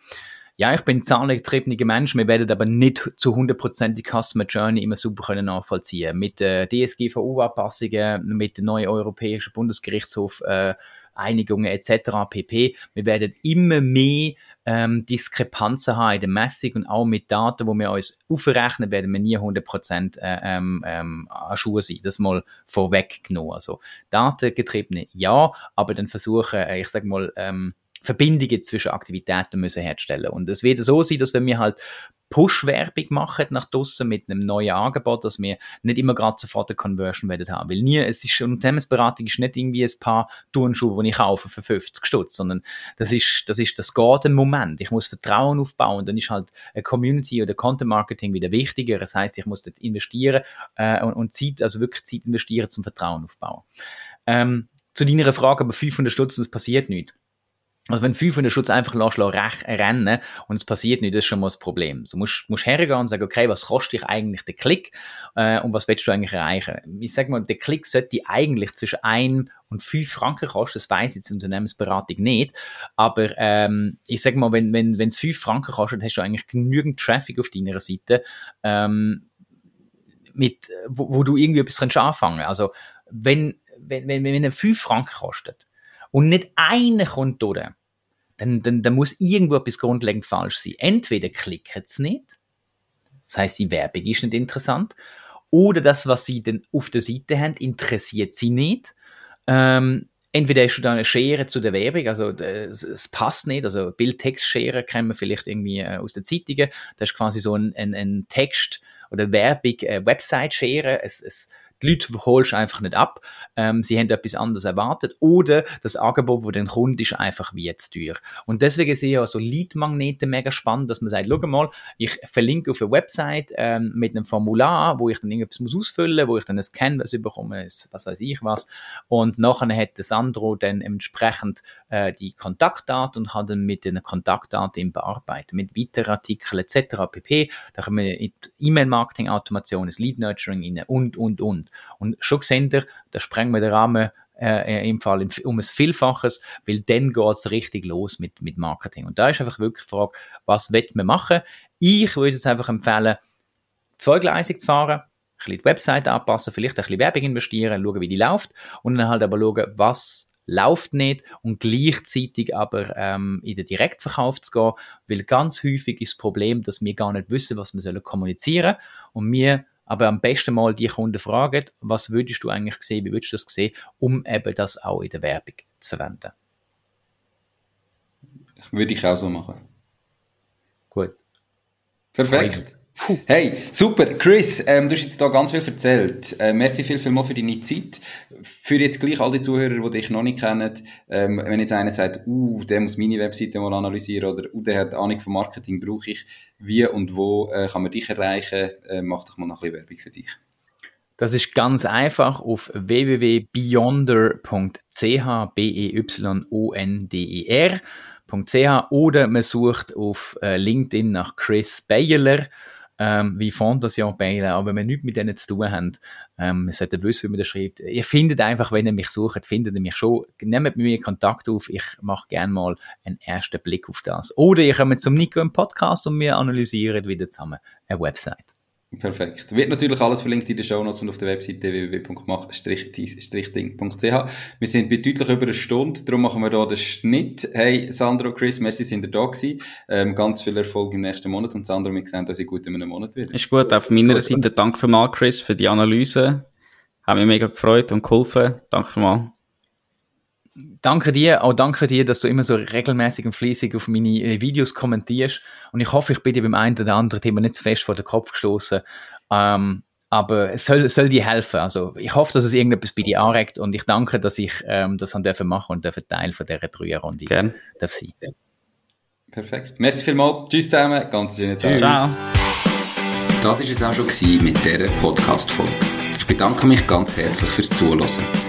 Ja, ich bin zahlengetriebener Mensch, wir werden aber nicht zu 100% die Customer Journey immer super können nachvollziehen. Mit äh, DSGVO-Anpassungen, mit dem neuen Europäischen Bundesgerichtshof äh, Einigungen etc. pp. Wir werden immer mehr ähm, Diskrepanzen haben in der Messung und auch mit Daten, wo wir uns aufrechnen, werden wir nie 100% äh, ähm, ähm, an Schuhe sein. Das mal vorweggenommen. Also datengetriebene ja, aber dann versuchen, äh, ich sag mal, ähm, Verbindungen zwischen Aktivitäten müssen herstellen. Und es wird so sein, dass wenn wir halt Push-Werbung machen nach draussen mit einem neuen Angebot, dass wir nicht immer gerade sofort eine Conversion werden haben. Weil nie, es ist, Unternehmensberatung ist nicht irgendwie ein paar Turnschuhe, die ich kaufe für 50 Stutz, sondern das ist, das ist, das geht ein Moment. Ich muss Vertrauen aufbauen. Dann ist halt eine Community oder Content Marketing wieder wichtiger. Das heißt, ich muss dort investieren, äh, und, und Zeit, also wirklich Zeit investieren zum Vertrauen aufbauen. Ähm, zu deiner Frage, aber 500 Stutz, das passiert nicht. Also wenn 500 Schutz einfach lässt, lässt rennen und es passiert nicht, das ist schon mal das Problem. Du musst, musst hergehen und sagen, okay, was kostet dich eigentlich der Klick äh, und was willst du eigentlich erreichen? Ich sag mal, der Klick sollte eigentlich zwischen 1 und 5 Franken kosten, das weiss jetzt die Unternehmensberatung nicht, aber ähm, ich sag mal, wenn wenn wenn, es 5 Franken kostet, hast du eigentlich genügend Traffic auf deiner Seite, ähm, mit, wo, wo du irgendwie etwas anfangen kannst. Also wenn, wenn, wenn, wenn er 5 Franken kostet und nicht einer kommt durch, dann, dann, dann muss irgendwo etwas grundlegend falsch sein. Entweder klicken sie nicht, das heißt, die Werbung ist nicht interessant, oder das, was sie dann auf der Seite haben, interessiert sie nicht. Ähm, entweder du da eine Schere zu der Werbung, also es, passt nicht, also Bild-Text-Schere kennen wir vielleicht irgendwie äh, aus den Zeitungen, das ist quasi so ein, ein, ein Text oder Werbung, äh, es, es die Leute holst einfach nicht ab. Ähm, sie haben etwas anderes erwartet. Oder das Angebot, das dann kommt, ist einfach wie jetzt teuer. Und deswegen ich auch so Lead-Magnete mega spannend, dass man sagt, schau mal, ich verlinke auf eine Website ähm, mit einem Formular, wo ich dann irgendwas muss ausfüllen muss, wo ich dann ein Canvas bekomme, was weiß ich was. Und nachher hat der Sandro dann entsprechend äh, die Kontaktdaten und kann dann mit den Kontaktdaten bearbeiten, mit weiteren Artikeln etc. pp. Da können wir in E-Mail-Marketing-Automation, das Lead-Nurturing rein und, und, und. Und schon gesehen ihr, da sprengen wir den Rahmen äh, im Fall um ein Vielfaches, weil dann geht es richtig los mit, mit Marketing. Und da ist einfach wirklich die Frage, was wird man machen? Ich würde jetzt einfach empfehlen, zweigleisig zu fahren, ein bisschen die Website anpassen, vielleicht ein bisschen Werbung investieren, schauen, wie die läuft und dann halt aber schauen, was läuft nicht und gleichzeitig aber ähm, in den Direktverkauf zu gehen, weil ganz häufig ist das Problem, dass wir gar nicht wissen, was wir kommunizieren sollen und wir aber am besten mal die Kunden fragen, was würdest du eigentlich sehen, wie würdest du das sehen, um eben das auch in der Werbung zu verwenden. Würde ich auch so machen. Gut. Perfekt. Hey, super. Chris, ähm, du hast jetzt da ganz viel erzählt. Äh, merci viel, viel mal für deine Zeit. Für jetzt gleich all die Zuhörer, die dich noch nicht kennen, ähm, wenn jetzt einer sagt, uh, der muss meine Webseite mal analysieren oder uh, der hat Ahnung von Marketing, brauche ich, wie und wo äh, kann man dich erreichen? Äh, mach doch mal noch ein bisschen Werbung für dich. Das ist ganz einfach auf www.beyonder.ch, B-E-Y-O-N-D-E-R.ch oder man sucht auf äh, LinkedIn nach Chris Baylor ähm, wie Fondation Baylor, aber wenn wir nichts mit denen zu tun haben, ähm, wir sollten wissen, wie man das schreibt. Ihr findet einfach, wenn ihr mich sucht, findet ihr mich schon. Nehmt mit mir Kontakt auf, ich mache gerne mal einen ersten Blick auf das. Oder ihr kommt zum Nico im Podcast und wir analysieren wieder zusammen eine Website. Perfekt. Wird natürlich alles verlinkt in den Show Notes und auf der Webseite www.mach-ding.ch. Wir sind bei deutlich über eine Stunde, darum machen wir hier den Schnitt. Hey, Sandro, Chris, Messi sind ihr da gewesen. Ähm, ganz viel Erfolg im nächsten Monat und Sandro, wir sehen, dass ich gut in einem Monat wieder. Ist gut, auf meiner Seite danke mal, Chris, für die Analyse. Hat mich mega gefreut und geholfen. Danke mal danke dir, auch danke dir, dass du immer so regelmäßig und fließig auf meine äh, Videos kommentierst. Und ich hoffe, ich bin dir beim einen oder anderen Thema nicht zu fest vor den Kopf gestoßen. Ähm, aber es soll, soll dir helfen. Also ich hoffe, dass es irgendetwas bei dir anregt und ich danke, dass ich ähm, das haben dürfen machen und dürfen Teil von dieser Dreierrunde Gerne. darf sein. Perfekt. Merci vielmals. Tschüss zusammen. Ganz schönen Tag. Ciao. Das war es auch schon gewesen mit dieser Podcast-Folge. Ich bedanke mich ganz herzlich fürs Zuhören.